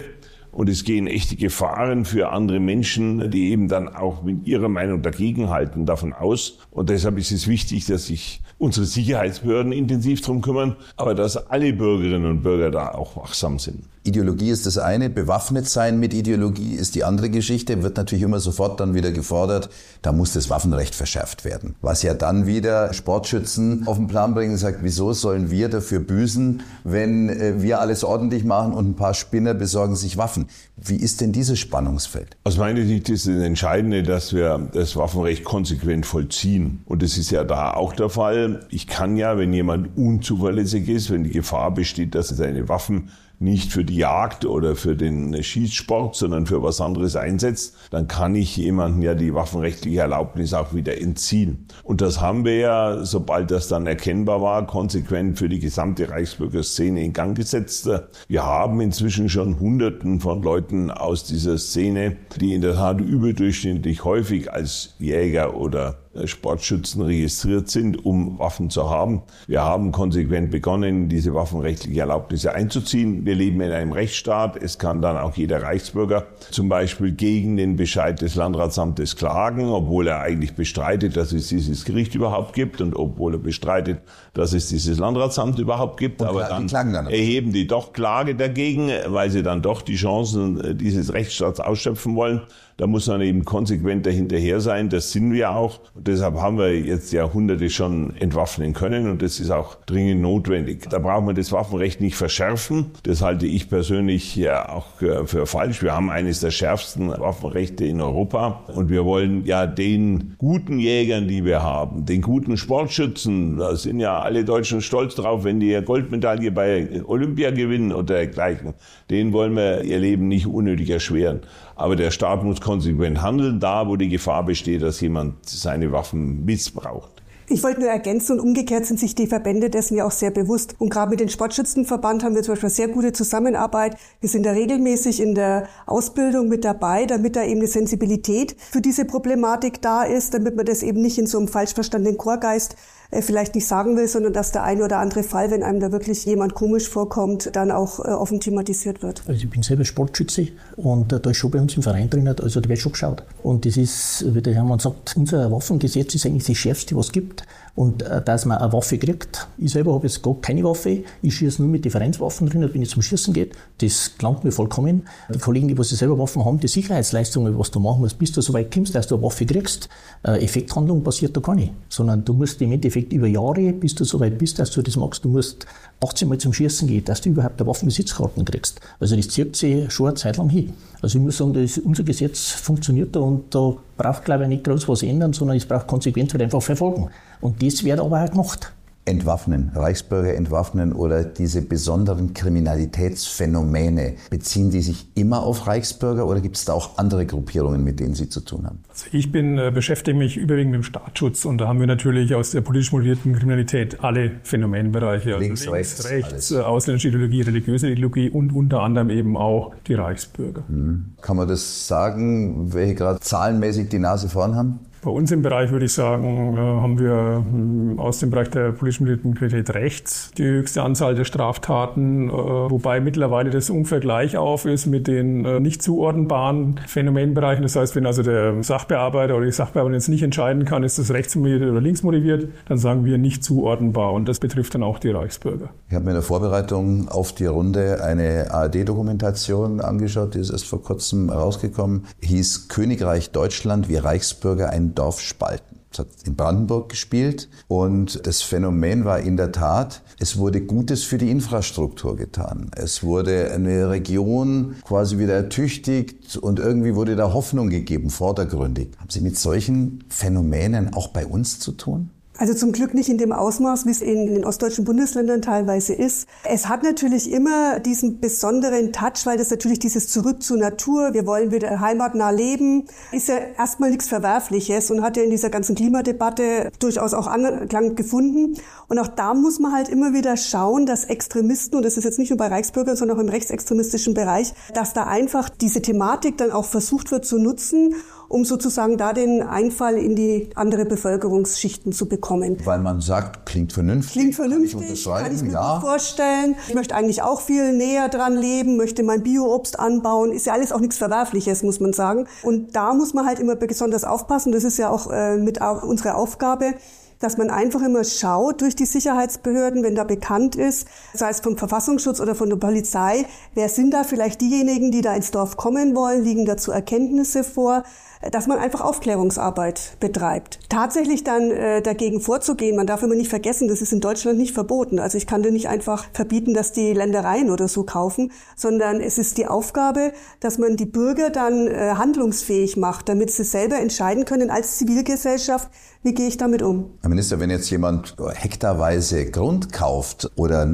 [SPEAKER 5] Und es gehen echte Gefahren für andere Menschen, die eben dann auch mit ihrer Meinung dagegenhalten, davon aus. Und deshalb ist es wichtig, dass sich unsere Sicherheitsbehörden intensiv drum kümmern, aber dass alle Bürgerinnen und Bürger da auch wachsam sind.
[SPEAKER 1] Ideologie ist das eine, bewaffnet sein mit Ideologie ist die andere Geschichte, wird natürlich immer sofort dann wieder gefordert, da muss das Waffenrecht verschärft werden. Was ja dann wieder Sportschützen auf den Plan bringen und sagt, wieso sollen wir dafür büßen, wenn äh, wir alles ordentlich machen und ein paar Spinner besorgen sich Waffen. Wie ist denn dieses Spannungsfeld?
[SPEAKER 5] Aus meiner Sicht ist es entscheidende, dass wir das Waffenrecht konsequent vollziehen. Und das ist ja da auch der Fall. Ich kann ja, wenn jemand unzuverlässig ist, wenn die Gefahr besteht, dass er seine Waffen nicht für die Jagd oder für den Schießsport, sondern für was anderes einsetzt, dann kann ich jemanden ja die waffenrechtliche Erlaubnis auch wieder entziehen. Und das haben wir ja, sobald das dann erkennbar war, konsequent für die gesamte Reichsbürgerszene in Gang gesetzt. Wir haben inzwischen schon Hunderten von Leuten aus dieser Szene, die in der Tat überdurchschnittlich häufig als Jäger oder Sportschützen registriert sind, um Waffen zu haben. Wir haben konsequent begonnen, diese waffenrechtliche Erlaubnisse einzuziehen. Wir leben in einem Rechtsstaat. Es kann dann auch jeder Reichsbürger zum Beispiel gegen den Bescheid des Landratsamtes klagen, obwohl er eigentlich bestreitet, dass es dieses Gericht überhaupt gibt und obwohl er bestreitet, dass es dieses Landratsamt überhaupt gibt.
[SPEAKER 1] Und
[SPEAKER 5] Aber
[SPEAKER 1] die
[SPEAKER 5] dann,
[SPEAKER 1] klagen dann.
[SPEAKER 5] erheben die doch Klage dagegen, weil sie dann doch die Chancen dieses Rechtsstaats ausschöpfen wollen. Da muss man eben konsequent dahinterher sein. Das sind wir auch. Und deshalb haben wir jetzt Jahrhunderte schon entwaffnen können und das ist auch dringend notwendig. Da braucht man das Waffenrecht nicht verschärfen. Das halte ich persönlich ja auch für falsch. Wir haben eines der schärfsten Waffenrechte in Europa und wir wollen ja den guten Jägern, die wir haben, den guten Sportschützen, da sind ja alle Deutschen stolz drauf, wenn die Goldmedaille bei Olympia gewinnen oder dergleichen, denen wollen wir ihr Leben nicht unnötig erschweren. Aber der Staat muss konsequent handeln, da wo die Gefahr besteht, dass jemand seine Waffen missbraucht.
[SPEAKER 2] Ich wollte nur ergänzen und umgekehrt sind sich die Verbände dessen ja auch sehr bewusst. Und gerade mit dem Sportschützenverband haben wir zum Beispiel sehr gute Zusammenarbeit. Wir sind da regelmäßig in der Ausbildung mit dabei, damit da eben eine Sensibilität für diese Problematik da ist, damit man das eben nicht in so einem falsch verstandenen Chorgeist vielleicht nicht sagen will, sondern dass der eine oder andere Fall, wenn einem da wirklich jemand komisch vorkommt, dann auch äh, offen thematisiert wird.
[SPEAKER 4] Also ich bin selber Sportschütze und äh, da ist schon bei uns im Verein drin, also da wird schon geschaut. Und das ist, wie der Hermann sagt, unser Waffengesetz ist eigentlich das schärfste, was es gibt. Und äh, dass man eine Waffe kriegt, ich selber habe jetzt gar keine Waffe, ich schieße nur mit Differenzwaffen drin, wenn es zum Schießen geht, das gelangt mir vollkommen. Die Kollegen, die was selber Waffen haben, die Sicherheitsleistungen, was du machen musst, bis du so weit kommst, dass du eine Waffe kriegst, äh, Effekthandlung passiert da gar nicht. Sondern du musst im Endeffekt über Jahre, bis du so weit bist, dass du das magst, du musst 18 Mal zum Schießen gehen, dass du überhaupt eine Waffenbesitzkarten kriegst. Also das zieht sich schon eine Zeit lang hin. Also ich muss sagen, das, unser Gesetz funktioniert da und da braucht, glaube ich, nicht groß was ändern, sondern es braucht konsequent halt einfach verfolgen. Und das wird aber auch gemacht
[SPEAKER 1] entwaffnen, Reichsbürger entwaffnen oder diese besonderen Kriminalitätsphänomene, beziehen die sich immer auf Reichsbürger oder gibt es da auch andere Gruppierungen, mit denen Sie zu tun haben?
[SPEAKER 3] Also ich bin, äh, beschäftige mich überwiegend mit dem Staatsschutz und da haben wir natürlich aus der politisch motivierten Kriminalität alle Phänomenbereiche. Also
[SPEAKER 1] links, links, rechts,
[SPEAKER 3] rechts äh, ausländische Ideologie, religiöse Ideologie und unter anderem eben auch die Reichsbürger.
[SPEAKER 1] Mhm. Kann man das sagen, welche gerade zahlenmäßig die Nase vorn haben?
[SPEAKER 3] Bei uns im Bereich würde ich sagen, äh, haben wir hm, aus dem Bereich der politischen Kriminalität rechts die höchste Anzahl der Straftaten, äh, wobei mittlerweile das ungefähr gleich auf ist mit den äh, nicht zuordnenbaren Phänomenbereichen. Das heißt, wenn also der Sachbearbeiter oder die Sachbearbeiterin jetzt nicht entscheiden kann, ist das rechtsmotiviert oder linksmotiviert, dann sagen wir nicht zuordnenbar und das betrifft dann auch die Reichsbürger.
[SPEAKER 1] Ich habe mir in der Vorbereitung auf die Runde eine ARD-Dokumentation angeschaut, die ist erst vor kurzem rausgekommen, hieß Königreich Deutschland wie Reichsbürger ein Dorf spalten. Es hat in Brandenburg gespielt und das Phänomen war in der Tat, es wurde Gutes für die Infrastruktur getan. Es wurde eine Region quasi wieder ertüchtigt und irgendwie wurde da Hoffnung gegeben, vordergründig. Haben Sie mit solchen Phänomenen auch bei uns zu tun?
[SPEAKER 2] Also zum Glück nicht in dem Ausmaß, wie es in den ostdeutschen Bundesländern teilweise ist. Es hat natürlich immer diesen besonderen Touch, weil das natürlich dieses Zurück zur Natur, wir wollen wieder heimatnah leben, ist ja erstmal nichts Verwerfliches und hat ja in dieser ganzen Klimadebatte durchaus auch Anklang gefunden. Und auch da muss man halt immer wieder schauen, dass Extremisten, und das ist jetzt nicht nur bei Reichsbürgern, sondern auch im rechtsextremistischen Bereich, dass da einfach diese Thematik dann auch versucht wird zu nutzen um sozusagen da den Einfall in die andere Bevölkerungsschichten zu bekommen.
[SPEAKER 1] Weil man sagt, klingt vernünftig.
[SPEAKER 2] Klingt vernünftig, kann ich, kann ich mir ja. vorstellen. Ich möchte eigentlich auch viel näher dran leben, möchte mein Bioobst anbauen. Ist ja alles auch nichts Verwerfliches, muss man sagen. Und da muss man halt immer besonders aufpassen. Das ist ja auch äh, mit unsere Aufgabe, dass man einfach immer schaut durch die Sicherheitsbehörden, wenn da bekannt ist, sei es vom Verfassungsschutz oder von der Polizei, wer sind da vielleicht diejenigen, die da ins Dorf kommen wollen, liegen dazu Erkenntnisse vor, dass man einfach Aufklärungsarbeit betreibt. Tatsächlich dann äh, dagegen vorzugehen, man darf immer nicht vergessen, das ist in Deutschland nicht verboten. Also ich kann dir nicht einfach verbieten, dass die Ländereien oder so kaufen, sondern es ist die Aufgabe, dass man die Bürger dann äh, handlungsfähig macht, damit sie selber entscheiden können als Zivilgesellschaft, wie gehe ich damit um?
[SPEAKER 1] Herr Minister, wenn jetzt jemand hektarweise Grund kauft oder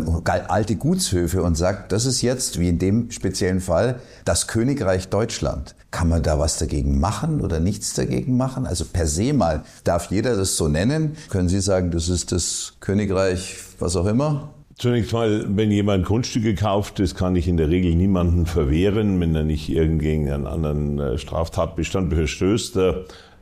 [SPEAKER 1] alte Gutshöfe und sagt, das ist jetzt, wie in dem speziellen Fall, das Königreich Deutschland, kann man da was dagegen machen oder nichts dagegen machen? Also per se mal, darf jeder das so nennen? Können Sie sagen, das ist das Königreich, was auch immer?
[SPEAKER 5] Zunächst mal, wenn jemand Grundstücke kauft, das kann ich in der Regel niemanden verwehren, wenn er nicht irgend einen anderen äh, Straftatbestand verstößt.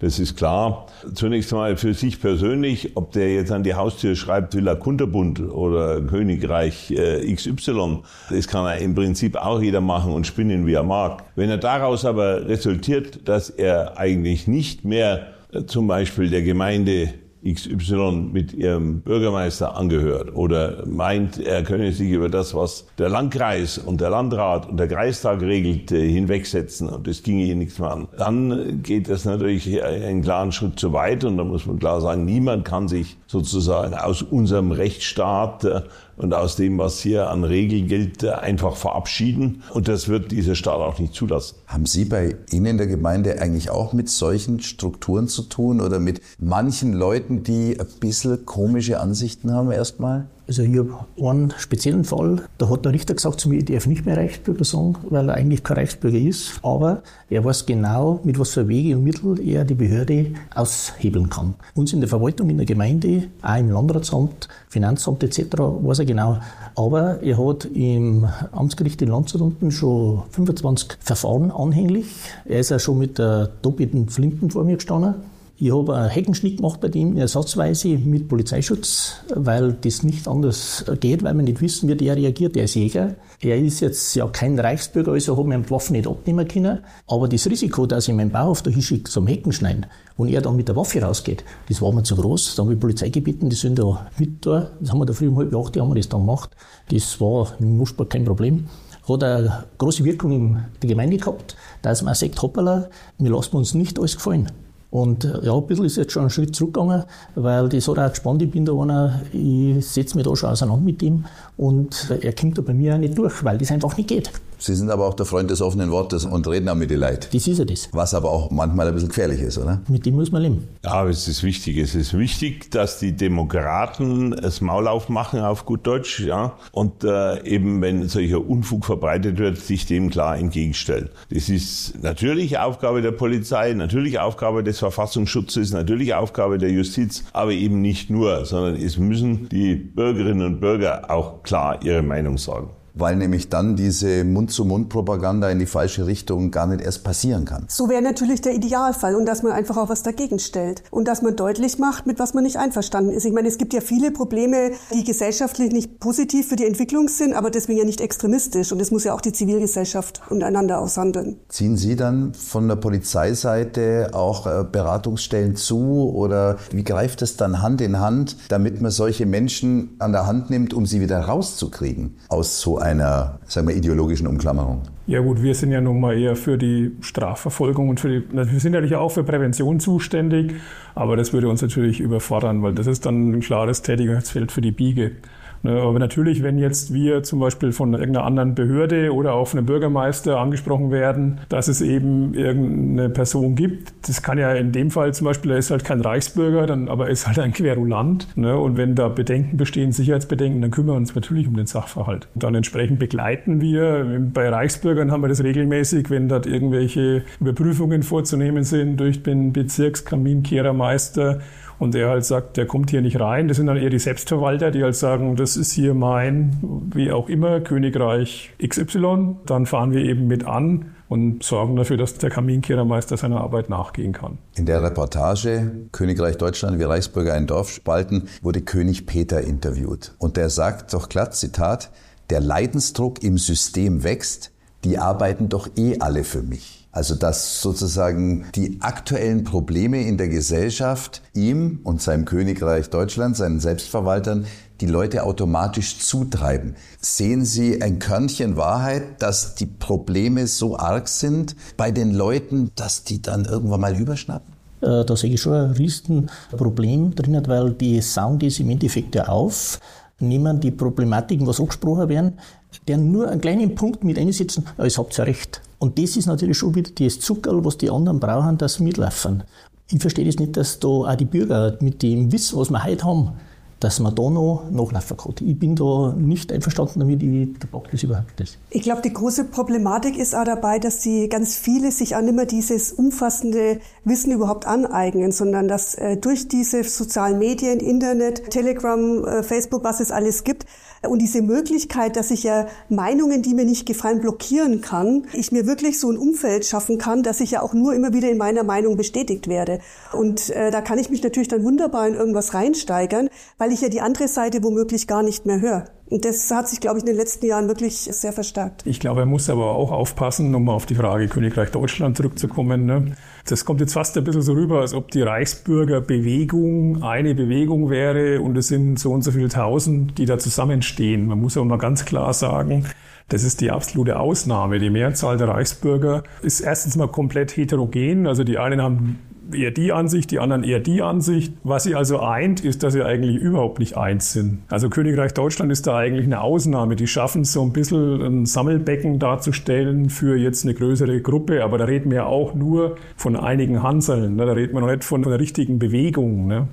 [SPEAKER 5] Das ist klar. Zunächst mal für sich persönlich, ob der jetzt an die Haustür schreibt Villa Kunterbund oder Königreich äh, XY, das kann er im Prinzip auch jeder machen und spinnen, wie er mag. Wenn er daraus aber resultiert, dass er eigentlich nicht mehr äh, zum Beispiel der Gemeinde XY mit ihrem Bürgermeister angehört oder meint, er könne sich über das, was der Landkreis und der Landrat und der Kreistag regelt, hinwegsetzen und das ginge hier nichts mehr an, dann geht das natürlich einen klaren Schritt zu weit und da muss man klar sagen, niemand kann sich sozusagen aus unserem Rechtsstaat äh, und aus dem, was hier an Regeln gilt, einfach verabschieden. Und das wird dieser Staat auch nicht zulassen.
[SPEAKER 1] Haben Sie bei Ihnen in der Gemeinde eigentlich auch mit solchen Strukturen zu tun oder mit manchen Leuten, die ein bisschen komische Ansichten haben erstmal?
[SPEAKER 4] Also ich habe einen speziellen Fall, da hat der Richter gesagt zu mir, ich darf nicht mehr Reichsbürger sagen, weil er eigentlich kein Reichsbürger ist, aber er weiß genau, mit was für Wege und Mittel er die Behörde aushebeln kann. Uns in der Verwaltung, in der Gemeinde, auch im Landratsamt, Finanzamt etc. weiß er genau. Aber er hat im Amtsgericht in Landshut unten schon 25 Verfahren anhänglich. Er ist ja schon mit der doppelten Flinten vor mir gestanden. Ich habe einen Heckenschnitt gemacht bei dem ersatzweise mit Polizeischutz, weil das nicht anders geht, weil wir nicht wissen, wie der reagiert. Der ist Jäger. Er ist jetzt ja kein Reichsbürger, also hat mir die Waffe nicht abnehmen können. Aber das Risiko, dass ich meinen Bauch auf der Hischig zum Hecken schneiden und er dann mit der Waffe rausgeht, das war mir zu groß. Da habe ich die Polizei gebeten, die sind da mit da. Das haben wir da früh um halb acht haben wir das dann gemacht. Das war im Muschberg kein Problem hat eine große Wirkung in der Gemeinde gehabt, dass man sagt, hoppala, wir lassen uns nicht alles gefallen. Und äh, ja, ein bisschen ist jetzt schon ein Schritt zurückgegangen, weil das hat auch gespannt, ich bin da einer, ich setze mich da schon auseinander mit ihm und er kommt da bei mir auch nicht durch, weil das einfach nicht geht.
[SPEAKER 1] Sie sind aber auch der Freund des offenen Wortes und reden auch mit den Leuten.
[SPEAKER 4] Das ist ja das.
[SPEAKER 1] Was aber auch manchmal ein bisschen gefährlich ist, oder?
[SPEAKER 4] Mit dem muss man leben.
[SPEAKER 5] Ja, aber es ist wichtig. Es ist wichtig, dass die Demokraten das Maul aufmachen, auf gut Deutsch, ja. Und äh, eben, wenn solcher Unfug verbreitet wird, sich dem klar entgegenstellen. Das ist natürlich Aufgabe der Polizei, natürlich Aufgabe des Verfassungsschutzes, natürlich Aufgabe der Justiz, aber eben nicht nur, sondern es müssen die Bürgerinnen und Bürger auch klar ihre Meinung sagen
[SPEAKER 1] weil nämlich dann diese Mund-zu-Mund-Propaganda in die falsche Richtung gar nicht erst passieren kann.
[SPEAKER 2] So wäre natürlich der Idealfall und dass man einfach auch was dagegen stellt und dass man deutlich macht, mit was man nicht einverstanden ist. Ich meine, es gibt ja viele Probleme, die gesellschaftlich nicht positiv für die Entwicklung sind, aber deswegen ja nicht extremistisch und das muss ja auch die Zivilgesellschaft untereinander aushandeln.
[SPEAKER 1] Ziehen Sie dann von der Polizeiseite auch äh, Beratungsstellen zu oder wie greift es dann Hand in Hand, damit man solche Menschen an der Hand nimmt, um sie wieder rauszukriegen aus so einer, sagen wir, ideologischen Umklammerung?
[SPEAKER 3] Ja gut, wir sind ja nun mal eher für die Strafverfolgung und für die, wir sind natürlich auch für Prävention zuständig, aber das würde uns natürlich überfordern, weil das ist dann ein klares Tätigkeitsfeld für die Biege. Ne, aber natürlich, wenn jetzt wir zum Beispiel von irgendeiner anderen Behörde oder auch von einem Bürgermeister angesprochen werden, dass es eben irgendeine Person gibt, das kann ja in dem Fall zum Beispiel, er ist halt kein Reichsbürger, dann, aber er ist halt ein Querulant. Ne? Und wenn da Bedenken bestehen, Sicherheitsbedenken, dann kümmern wir uns natürlich um den Sachverhalt. Und dann entsprechend begleiten wir. Bei Reichsbürgern haben wir das regelmäßig, wenn dort irgendwelche Überprüfungen vorzunehmen sind durch den Bezirkskaminkehrermeister und der halt sagt, der kommt hier nicht rein. Das sind dann eher die Selbstverwalter, die halt sagen, das ist hier mein, wie auch immer, Königreich XY. Dann fahren wir eben mit an und sorgen dafür, dass der Kaminkehrermeister seiner Arbeit nachgehen kann.
[SPEAKER 1] In der Reportage Königreich Deutschland, wie Reichsbürger ein Dorf spalten, wurde König Peter interviewt. Und der sagt doch glatt, Zitat, der Leidensdruck im System wächst, die arbeiten doch eh alle für mich. Also dass sozusagen die aktuellen Probleme in der Gesellschaft ihm und seinem Königreich Deutschland, seinen Selbstverwaltern, die Leute automatisch zutreiben. Sehen Sie ein Körnchen Wahrheit, dass die Probleme so arg sind bei den Leuten, dass die dann irgendwann mal überschnappen?
[SPEAKER 4] Äh, da sehe ich schon ein Riesenproblem drin, weil die saugen das im Endeffekt ja auf, nehmen die Problematiken, was angesprochen werden, der nur einen kleinen Punkt mit einsetzen, ja, es habt ja recht. Und das ist natürlich schon wieder das Zuckerl, was die anderen brauchen, dass sie mitlaufen. Ich verstehe das nicht, dass da auch die Bürger mit dem Wissen, was wir heute haben, dass man da noch nachlaufen kann. Ich bin da nicht einverstanden damit, ich trage das überhaupt nicht.
[SPEAKER 2] Ich glaube, die große Problematik ist auch dabei, dass die ganz viele sich auch nicht mehr dieses umfassende Wissen überhaupt aneignen, sondern dass äh, durch diese sozialen Medien, Internet, Telegram, äh, Facebook, was es alles gibt, und diese Möglichkeit, dass ich ja Meinungen, die mir nicht gefallen, blockieren kann, ich mir wirklich so ein Umfeld schaffen kann, dass ich ja auch nur immer wieder in meiner Meinung bestätigt werde. Und äh, da kann ich mich natürlich dann wunderbar in irgendwas reinsteigern, weil ich ja die andere Seite womöglich gar nicht mehr höre. Und das hat sich, glaube ich, in den letzten Jahren wirklich sehr verstärkt.
[SPEAKER 3] Ich glaube, er muss aber auch aufpassen, um auf die Frage Königreich Deutschland zurückzukommen. Ne? Das kommt jetzt fast ein bisschen so rüber, als ob die Reichsbürgerbewegung eine Bewegung wäre und es sind so und so viele Tausend, die da zusammenstehen. Man muss aber mal ganz klar sagen, das ist die absolute Ausnahme. Die Mehrzahl der Reichsbürger ist erstens mal komplett heterogen. Also die einen haben eher die Ansicht, die anderen eher die Ansicht. Was sie also eint, ist, dass sie eigentlich überhaupt nicht eins sind. Also Königreich Deutschland ist da eigentlich eine Ausnahme. Die schaffen so ein bisschen ein Sammelbecken darzustellen für jetzt eine größere Gruppe, aber da reden wir ja auch nur von einigen Hanseln. Ne? Da reden wir noch nicht von einer richtigen Bewegung. Ne?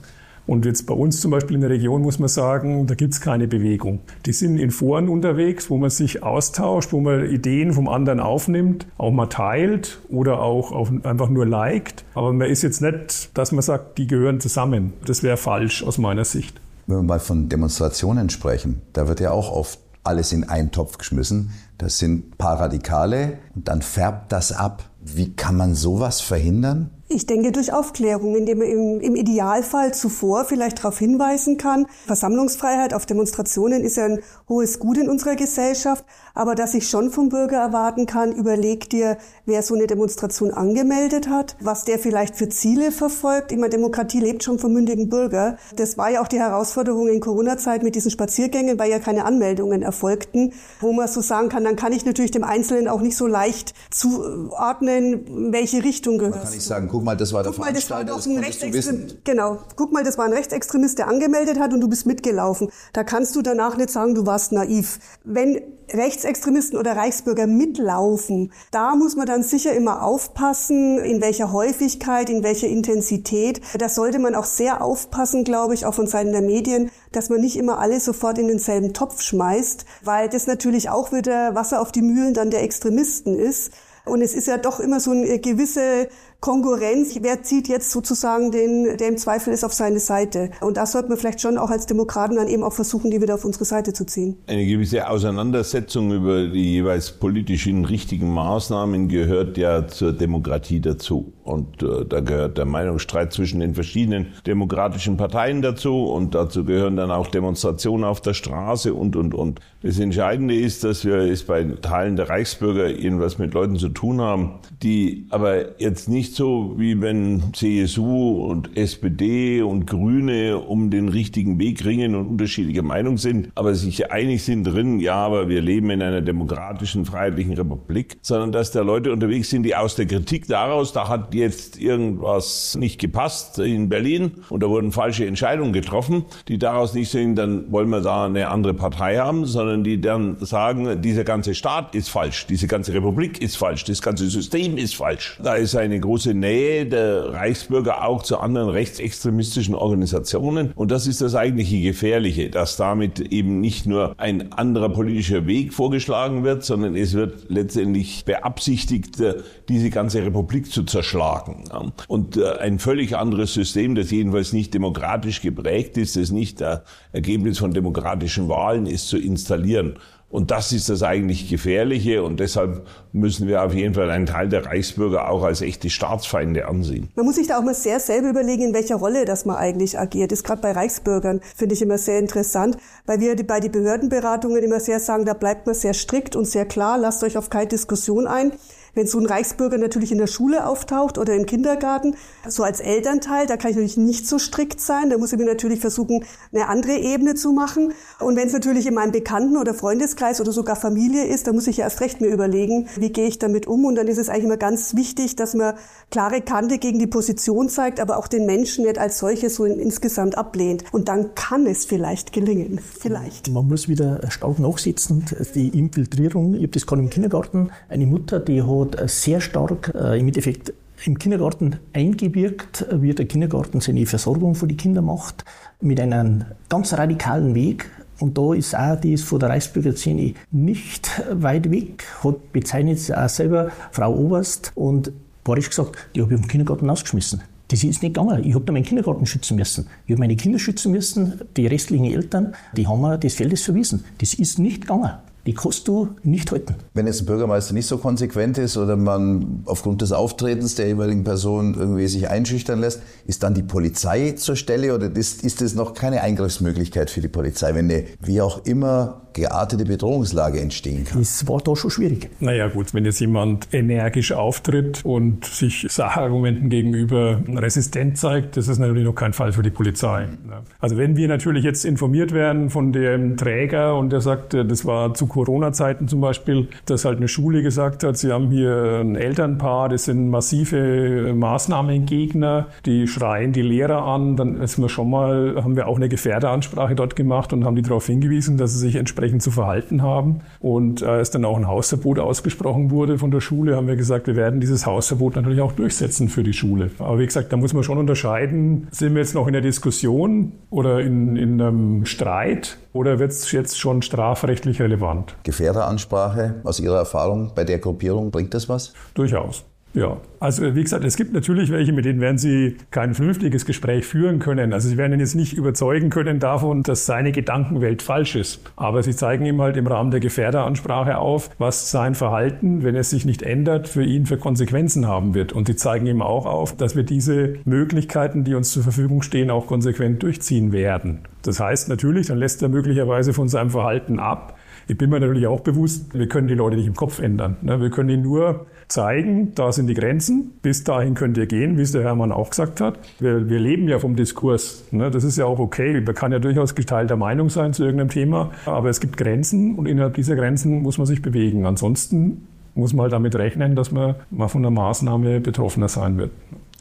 [SPEAKER 3] Und jetzt bei uns zum Beispiel in der Region muss man sagen, da gibt es keine Bewegung. Die sind in Foren unterwegs, wo man sich austauscht, wo man Ideen vom anderen aufnimmt, auch mal teilt oder auch einfach nur liked. Aber man ist jetzt nicht, dass man sagt, die gehören zusammen. Das wäre falsch aus meiner Sicht.
[SPEAKER 1] Wenn wir mal von Demonstrationen sprechen, da wird ja auch oft alles in einen Topf geschmissen. Das sind paar Radikale und dann färbt das ab. Wie kann man sowas verhindern?
[SPEAKER 2] Ich denke durch Aufklärung, indem man im, im Idealfall zuvor vielleicht darauf hinweisen kann. Versammlungsfreiheit auf Demonstrationen ist ja ein hohes Gut in unserer Gesellschaft, aber dass ich schon vom Bürger erwarten kann, überleg dir, wer so eine Demonstration angemeldet hat, was der vielleicht für Ziele verfolgt. Immer Demokratie lebt schon vom mündigen Bürger. Das war ja auch die Herausforderung in Corona-Zeit mit diesen Spaziergängen, weil ja keine Anmeldungen erfolgten, wo man so sagen kann, dann kann ich natürlich dem Einzelnen auch nicht so leicht zuordnen, welche Richtung gehört. Man
[SPEAKER 1] kann nicht sagen, guck mal, das war der guck mal, das war doch ein
[SPEAKER 2] Rechtsextremist. Genau, guck mal, das war ein Rechtsextremist, der angemeldet hat und du bist mitgelaufen. Da kannst du danach nicht sagen, du warst naiv. Wenn Rechtsextremisten oder Reichsbürger mitlaufen, da muss man dann sicher immer aufpassen, in welcher Häufigkeit, in welcher Intensität. Da sollte man auch sehr aufpassen, glaube ich, auch von Seiten der Medien, dass man nicht immer alle sofort in denselben Topf schmeißt, weil das natürlich auch wieder Wasser auf die Mühlen dann der Extremisten ist. Und es ist ja doch immer so eine gewisse Konkurrenz. Wer zieht jetzt sozusagen den, der im Zweifel ist, auf seine Seite? Und das sollte man vielleicht schon auch als Demokraten dann eben auch versuchen, die wieder auf unsere Seite zu ziehen.
[SPEAKER 5] Eine gewisse Auseinandersetzung über die jeweils politischen richtigen Maßnahmen gehört ja zur Demokratie dazu. Und äh, da gehört der Meinungsstreit zwischen den verschiedenen demokratischen Parteien dazu. Und dazu gehören dann auch Demonstrationen auf der Straße und, und, und. Das Entscheidende ist, dass wir es bei Teilen der Reichsbürger irgendwas mit Leuten zu tun haben, die aber jetzt nicht nicht so, wie wenn CSU und SPD und Grüne um den richtigen Weg ringen und unterschiedliche Meinungen sind, aber sich einig sind drin, ja, aber wir leben in einer demokratischen, freiheitlichen Republik, sondern dass da Leute unterwegs sind, die aus der Kritik daraus, da hat jetzt irgendwas nicht gepasst in Berlin und da wurden falsche Entscheidungen getroffen, die daraus nicht sind, dann wollen wir da eine andere Partei haben, sondern die dann sagen, dieser ganze Staat ist falsch, diese ganze Republik ist falsch, das ganze System ist falsch. Da ist eine große große Nähe der Reichsbürger auch zu anderen rechtsextremistischen Organisationen. Und das ist das eigentliche Gefährliche, dass damit eben nicht nur ein anderer politischer Weg vorgeschlagen wird, sondern es wird letztendlich beabsichtigt, äh, diese ganze Republik zu zerschlagen. Und äh, ein völlig anderes System, das jedenfalls nicht demokratisch geprägt ist, das nicht das Ergebnis von demokratischen Wahlen ist, zu installieren. Und das ist das eigentlich Gefährliche und deshalb müssen wir auf jeden Fall einen Teil der Reichsbürger auch als echte Staatsfeinde ansehen.
[SPEAKER 2] Man muss sich da auch mal sehr selber überlegen, in welcher Rolle das man eigentlich agiert. Das ist gerade bei Reichsbürgern, finde ich immer sehr interessant, weil wir bei den Behördenberatungen immer sehr sagen, da bleibt man sehr strikt und sehr klar, lasst euch auf keine Diskussion ein. Wenn so ein Reichsbürger natürlich in der Schule auftaucht oder im Kindergarten, so als Elternteil, da kann ich natürlich nicht so strikt sein. Da muss ich mir natürlich versuchen, eine andere Ebene zu machen. Und wenn es natürlich in meinem Bekannten- oder Freundeskreis oder sogar Familie ist, dann muss ich ja erst recht mir überlegen, wie gehe ich damit um. Und dann ist es eigentlich immer ganz wichtig, dass man klare Kante gegen die Position zeigt, aber auch den Menschen nicht als solches so insgesamt ablehnt. Und dann kann es vielleicht gelingen. Vielleicht.
[SPEAKER 4] Man muss wieder stark nachsitzen, die Infiltrierung. Ich habe das gerade im Kindergarten. Eine Mutter, die hat hat sehr stark äh, im Endeffekt im Kindergarten eingewirkt, wie der Kindergarten seine Versorgung für die Kinder macht, mit einem ganz radikalen Weg. Und da ist auch die von der Reichsbürgerszene nicht weit weg, hat bezeichnet auch selber Frau Oberst und barisch gesagt, die habe ich im Kindergarten ausgeschmissen. Das ist nicht gegangen. Ich habe da meinen Kindergarten schützen müssen. Ich habe meine Kinder schützen müssen. Die restlichen Eltern, die haben mir des Feldes verwiesen. Das ist nicht gegangen die kannst du nicht halten.
[SPEAKER 1] Wenn jetzt ein Bürgermeister nicht so konsequent ist oder man aufgrund des Auftretens der jeweiligen Person irgendwie sich einschüchtern lässt, ist dann die Polizei zur Stelle oder ist, ist das noch keine Eingriffsmöglichkeit für die Polizei, wenn eine wie auch immer geartete Bedrohungslage entstehen kann?
[SPEAKER 4] Das war da schon schwierig.
[SPEAKER 3] Naja gut, wenn jetzt jemand energisch auftritt und sich Sachargumenten gegenüber resistent zeigt, das ist natürlich noch kein Fall für die Polizei. Also wenn wir natürlich jetzt informiert werden von dem Träger und der sagt, das war zu Corona-Zeiten zum Beispiel, dass halt eine Schule gesagt hat, sie haben hier ein Elternpaar, das sind massive Maßnahmengegner, die schreien die Lehrer an, dann ist wir schon mal, haben wir auch eine Gefährderansprache dort gemacht und haben die darauf hingewiesen, dass sie sich entsprechend zu verhalten haben. Und als dann auch ein Hausverbot ausgesprochen wurde von der Schule, haben wir gesagt, wir werden dieses Hausverbot natürlich auch durchsetzen für die Schule. Aber wie gesagt, da muss man schon unterscheiden, sind wir jetzt noch in der Diskussion oder in, in einem Streit oder wird es jetzt schon strafrechtlich relevant?
[SPEAKER 1] Gefährderansprache aus Ihrer Erfahrung bei der Gruppierung, bringt das was?
[SPEAKER 3] Durchaus. Ja, also wie gesagt, es gibt natürlich welche, mit denen werden Sie kein vernünftiges Gespräch führen können. Also Sie werden ihn jetzt nicht überzeugen können davon, dass seine Gedankenwelt falsch ist. Aber Sie zeigen ihm halt im Rahmen der Gefährderansprache auf, was sein Verhalten, wenn es sich nicht ändert, für ihn für Konsequenzen haben wird. Und Sie zeigen ihm auch auf, dass wir diese Möglichkeiten, die uns zur Verfügung stehen, auch konsequent durchziehen werden. Das heißt natürlich, dann lässt er möglicherweise von seinem Verhalten ab. Ich bin mir natürlich auch bewusst, wir können die Leute nicht im Kopf ändern. Ne? Wir können ihnen nur zeigen, da sind die Grenzen, bis dahin könnt ihr gehen, wie es der Hermann auch gesagt hat. Wir, wir leben ja vom Diskurs. Ne? Das ist ja auch okay. Man kann ja durchaus geteilter Meinung sein zu irgendeinem Thema, aber es gibt Grenzen und innerhalb dieser Grenzen muss man sich bewegen. Ansonsten muss man halt damit rechnen, dass man mal von der Maßnahme betroffener sein wird.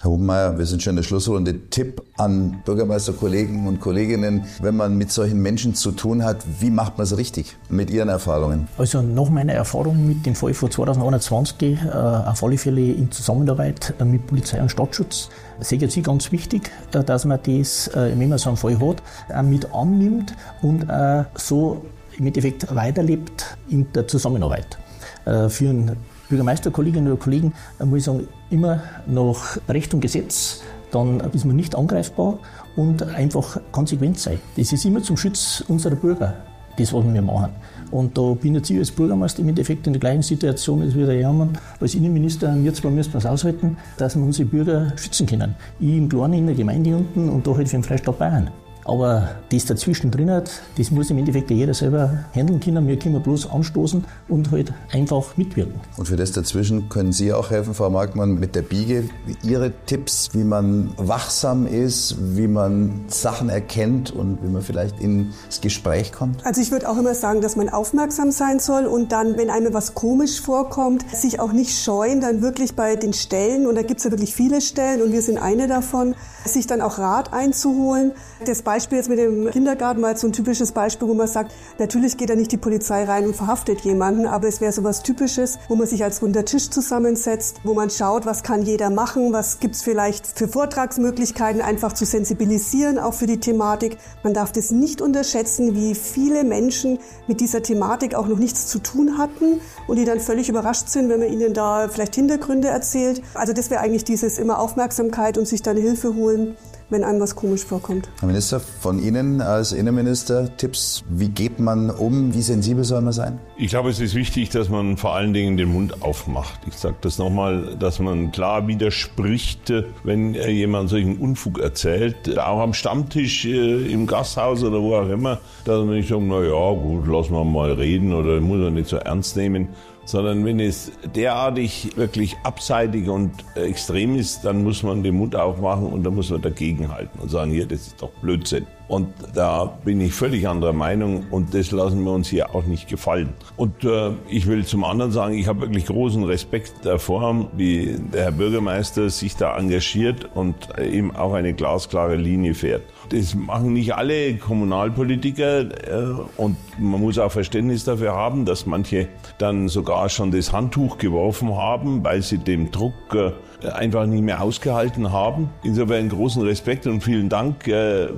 [SPEAKER 1] Herr Hubenmeier, wir sind schon in der Schlussrunde. Tipp an Bürgermeisterkollegen und Kolleginnen, wenn man mit solchen Menschen zu tun hat, wie macht man es richtig mit Ihren Erfahrungen?
[SPEAKER 4] Also nach meiner Erfahrung mit dem Fall von 2021 äh, auf alle Fälle in Zusammenarbeit äh, mit Polizei und Staatsschutz sehe ich ganz wichtig, äh, dass man das, äh, wenn man so einen Fall hat, auch mit annimmt und äh, so im Endeffekt weiterlebt in der Zusammenarbeit. Für einen Bürgermeisterkolleginnen oder Kollegen muss ich sagen, immer nach Recht und Gesetz, dann ist man nicht angreifbar und einfach konsequent sein. Das ist immer zum Schutz unserer Bürger, das, was wir machen. Und da bin jetzt ich als Bürgermeister im Endeffekt in der gleichen Situation als wie der Hermann. Als Innenminister, wir zwei müssen wir es aushalten, dass wir unsere Bürger schützen können. Ich im Kleinen in der Gemeinde unten und da halt für den Freistaat Bayern. Aber das dazwischen drin hat, das muss im Endeffekt jeder selber handeln können. Wir können bloß anstoßen und halt einfach mitwirken.
[SPEAKER 1] Und für das dazwischen können Sie auch helfen, Frau Markmann, mit der Biege. Ihre Tipps, wie man wachsam ist, wie man Sachen erkennt und wie man vielleicht ins Gespräch kommt?
[SPEAKER 2] Also ich würde auch immer sagen, dass man aufmerksam sein soll und dann, wenn einem was komisch vorkommt, sich auch nicht scheuen, dann wirklich bei den Stellen, und da gibt es ja wirklich viele Stellen und wir sind eine davon, sich dann auch Rat einzuholen. Das Beispiel jetzt mit dem Kindergarten jetzt so ein typisches Beispiel, wo man sagt, natürlich geht da nicht die Polizei rein und verhaftet jemanden, aber es wäre so was Typisches, wo man sich als runder Tisch zusammensetzt, wo man schaut, was kann jeder machen, was gibt's vielleicht für Vortragsmöglichkeiten, einfach zu sensibilisieren, auch für die Thematik. Man darf das nicht unterschätzen, wie viele Menschen mit dieser Thematik auch noch nichts zu tun hatten und die dann völlig überrascht sind, wenn man ihnen da vielleicht Hintergründe erzählt. Also das wäre eigentlich dieses immer Aufmerksamkeit und sich dann Hilfe holen wenn einem was komisch vorkommt.
[SPEAKER 1] Herr Minister, von Ihnen als Innenminister Tipps, wie geht man um, wie sensibel soll man sein?
[SPEAKER 5] Ich glaube, es ist wichtig, dass man vor allen Dingen den Mund aufmacht. Ich sage das nochmal, dass man klar widerspricht, wenn jemand solchen Unfug erzählt, auch am Stammtisch äh, im Gasthaus oder wo auch immer, dass man nicht sagt, na ja, gut, lassen wir mal reden oder muss man nicht so ernst nehmen, sondern wenn es derartig wirklich abseitig und extrem ist, dann muss man den Mund aufmachen und dann muss man dagegenhalten und sagen, hier, das ist doch Blödsinn. Und da bin ich völlig anderer Meinung und das lassen wir uns hier auch nicht gefallen. Und äh, ich will zum anderen sagen, ich habe wirklich großen Respekt davor, wie der Herr Bürgermeister sich da engagiert und eben auch eine glasklare Linie fährt. Das machen nicht alle Kommunalpolitiker äh, und man muss auch Verständnis dafür haben, dass manche dann sogar schon das Handtuch geworfen haben, weil sie dem Druck äh, einfach nicht mehr ausgehalten haben. Insofern großen Respekt und vielen Dank. Äh,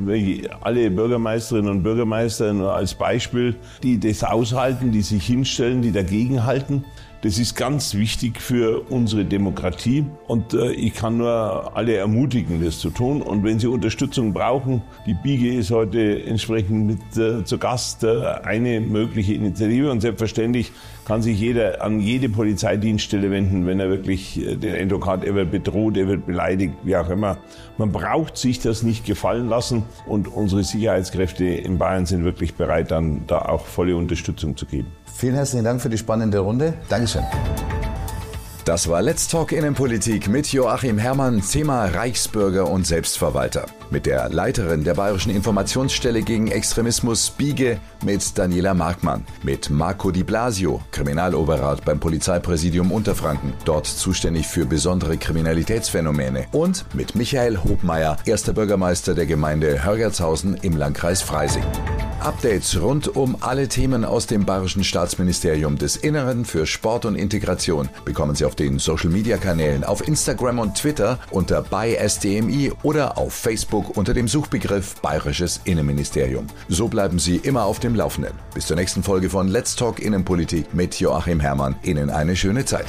[SPEAKER 5] alle Bürgermeisterinnen und Bürgermeister als Beispiel, die das aushalten, die sich hinstellen, die dagegenhalten. Das ist ganz wichtig für unsere Demokratie und äh, ich kann nur alle ermutigen, das zu tun. Und wenn Sie Unterstützung brauchen, die Biege ist heute entsprechend mit äh, zu Gast äh, eine mögliche Initiative und selbstverständlich kann sich jeder an jede Polizeidienststelle wenden, wenn er wirklich äh, den Eindruck hat, er wird bedroht, er wird beleidigt, wie auch immer. Man braucht sich das nicht gefallen lassen und unsere Sicherheitskräfte in Bayern sind wirklich bereit, dann da auch volle Unterstützung zu geben.
[SPEAKER 1] Vielen herzlichen Dank für die spannende Runde. Dankeschön. Das war Let's Talk Innenpolitik mit Joachim Herrmann, Thema Reichsbürger und Selbstverwalter. Mit der Leiterin der Bayerischen Informationsstelle gegen Extremismus Biege mit Daniela Markmann. Mit Marco Di Blasio, Kriminaloberrat beim Polizeipräsidium Unterfranken, dort zuständig für besondere Kriminalitätsphänomene. Und mit Michael Hobmeier, erster Bürgermeister der Gemeinde Hörgertshausen im Landkreis Freising. Updates rund um alle Themen aus dem Bayerischen Staatsministerium des Inneren für Sport und Integration bekommen Sie auf den Social Media Kanälen auf Instagram und Twitter unter bei SDMI oder auf Facebook unter dem Suchbegriff Bayerisches Innenministerium. So bleiben Sie immer auf dem Laufenden. Bis zur nächsten Folge von Let's Talk Innenpolitik mit Joachim Herrmann. Ihnen eine schöne Zeit.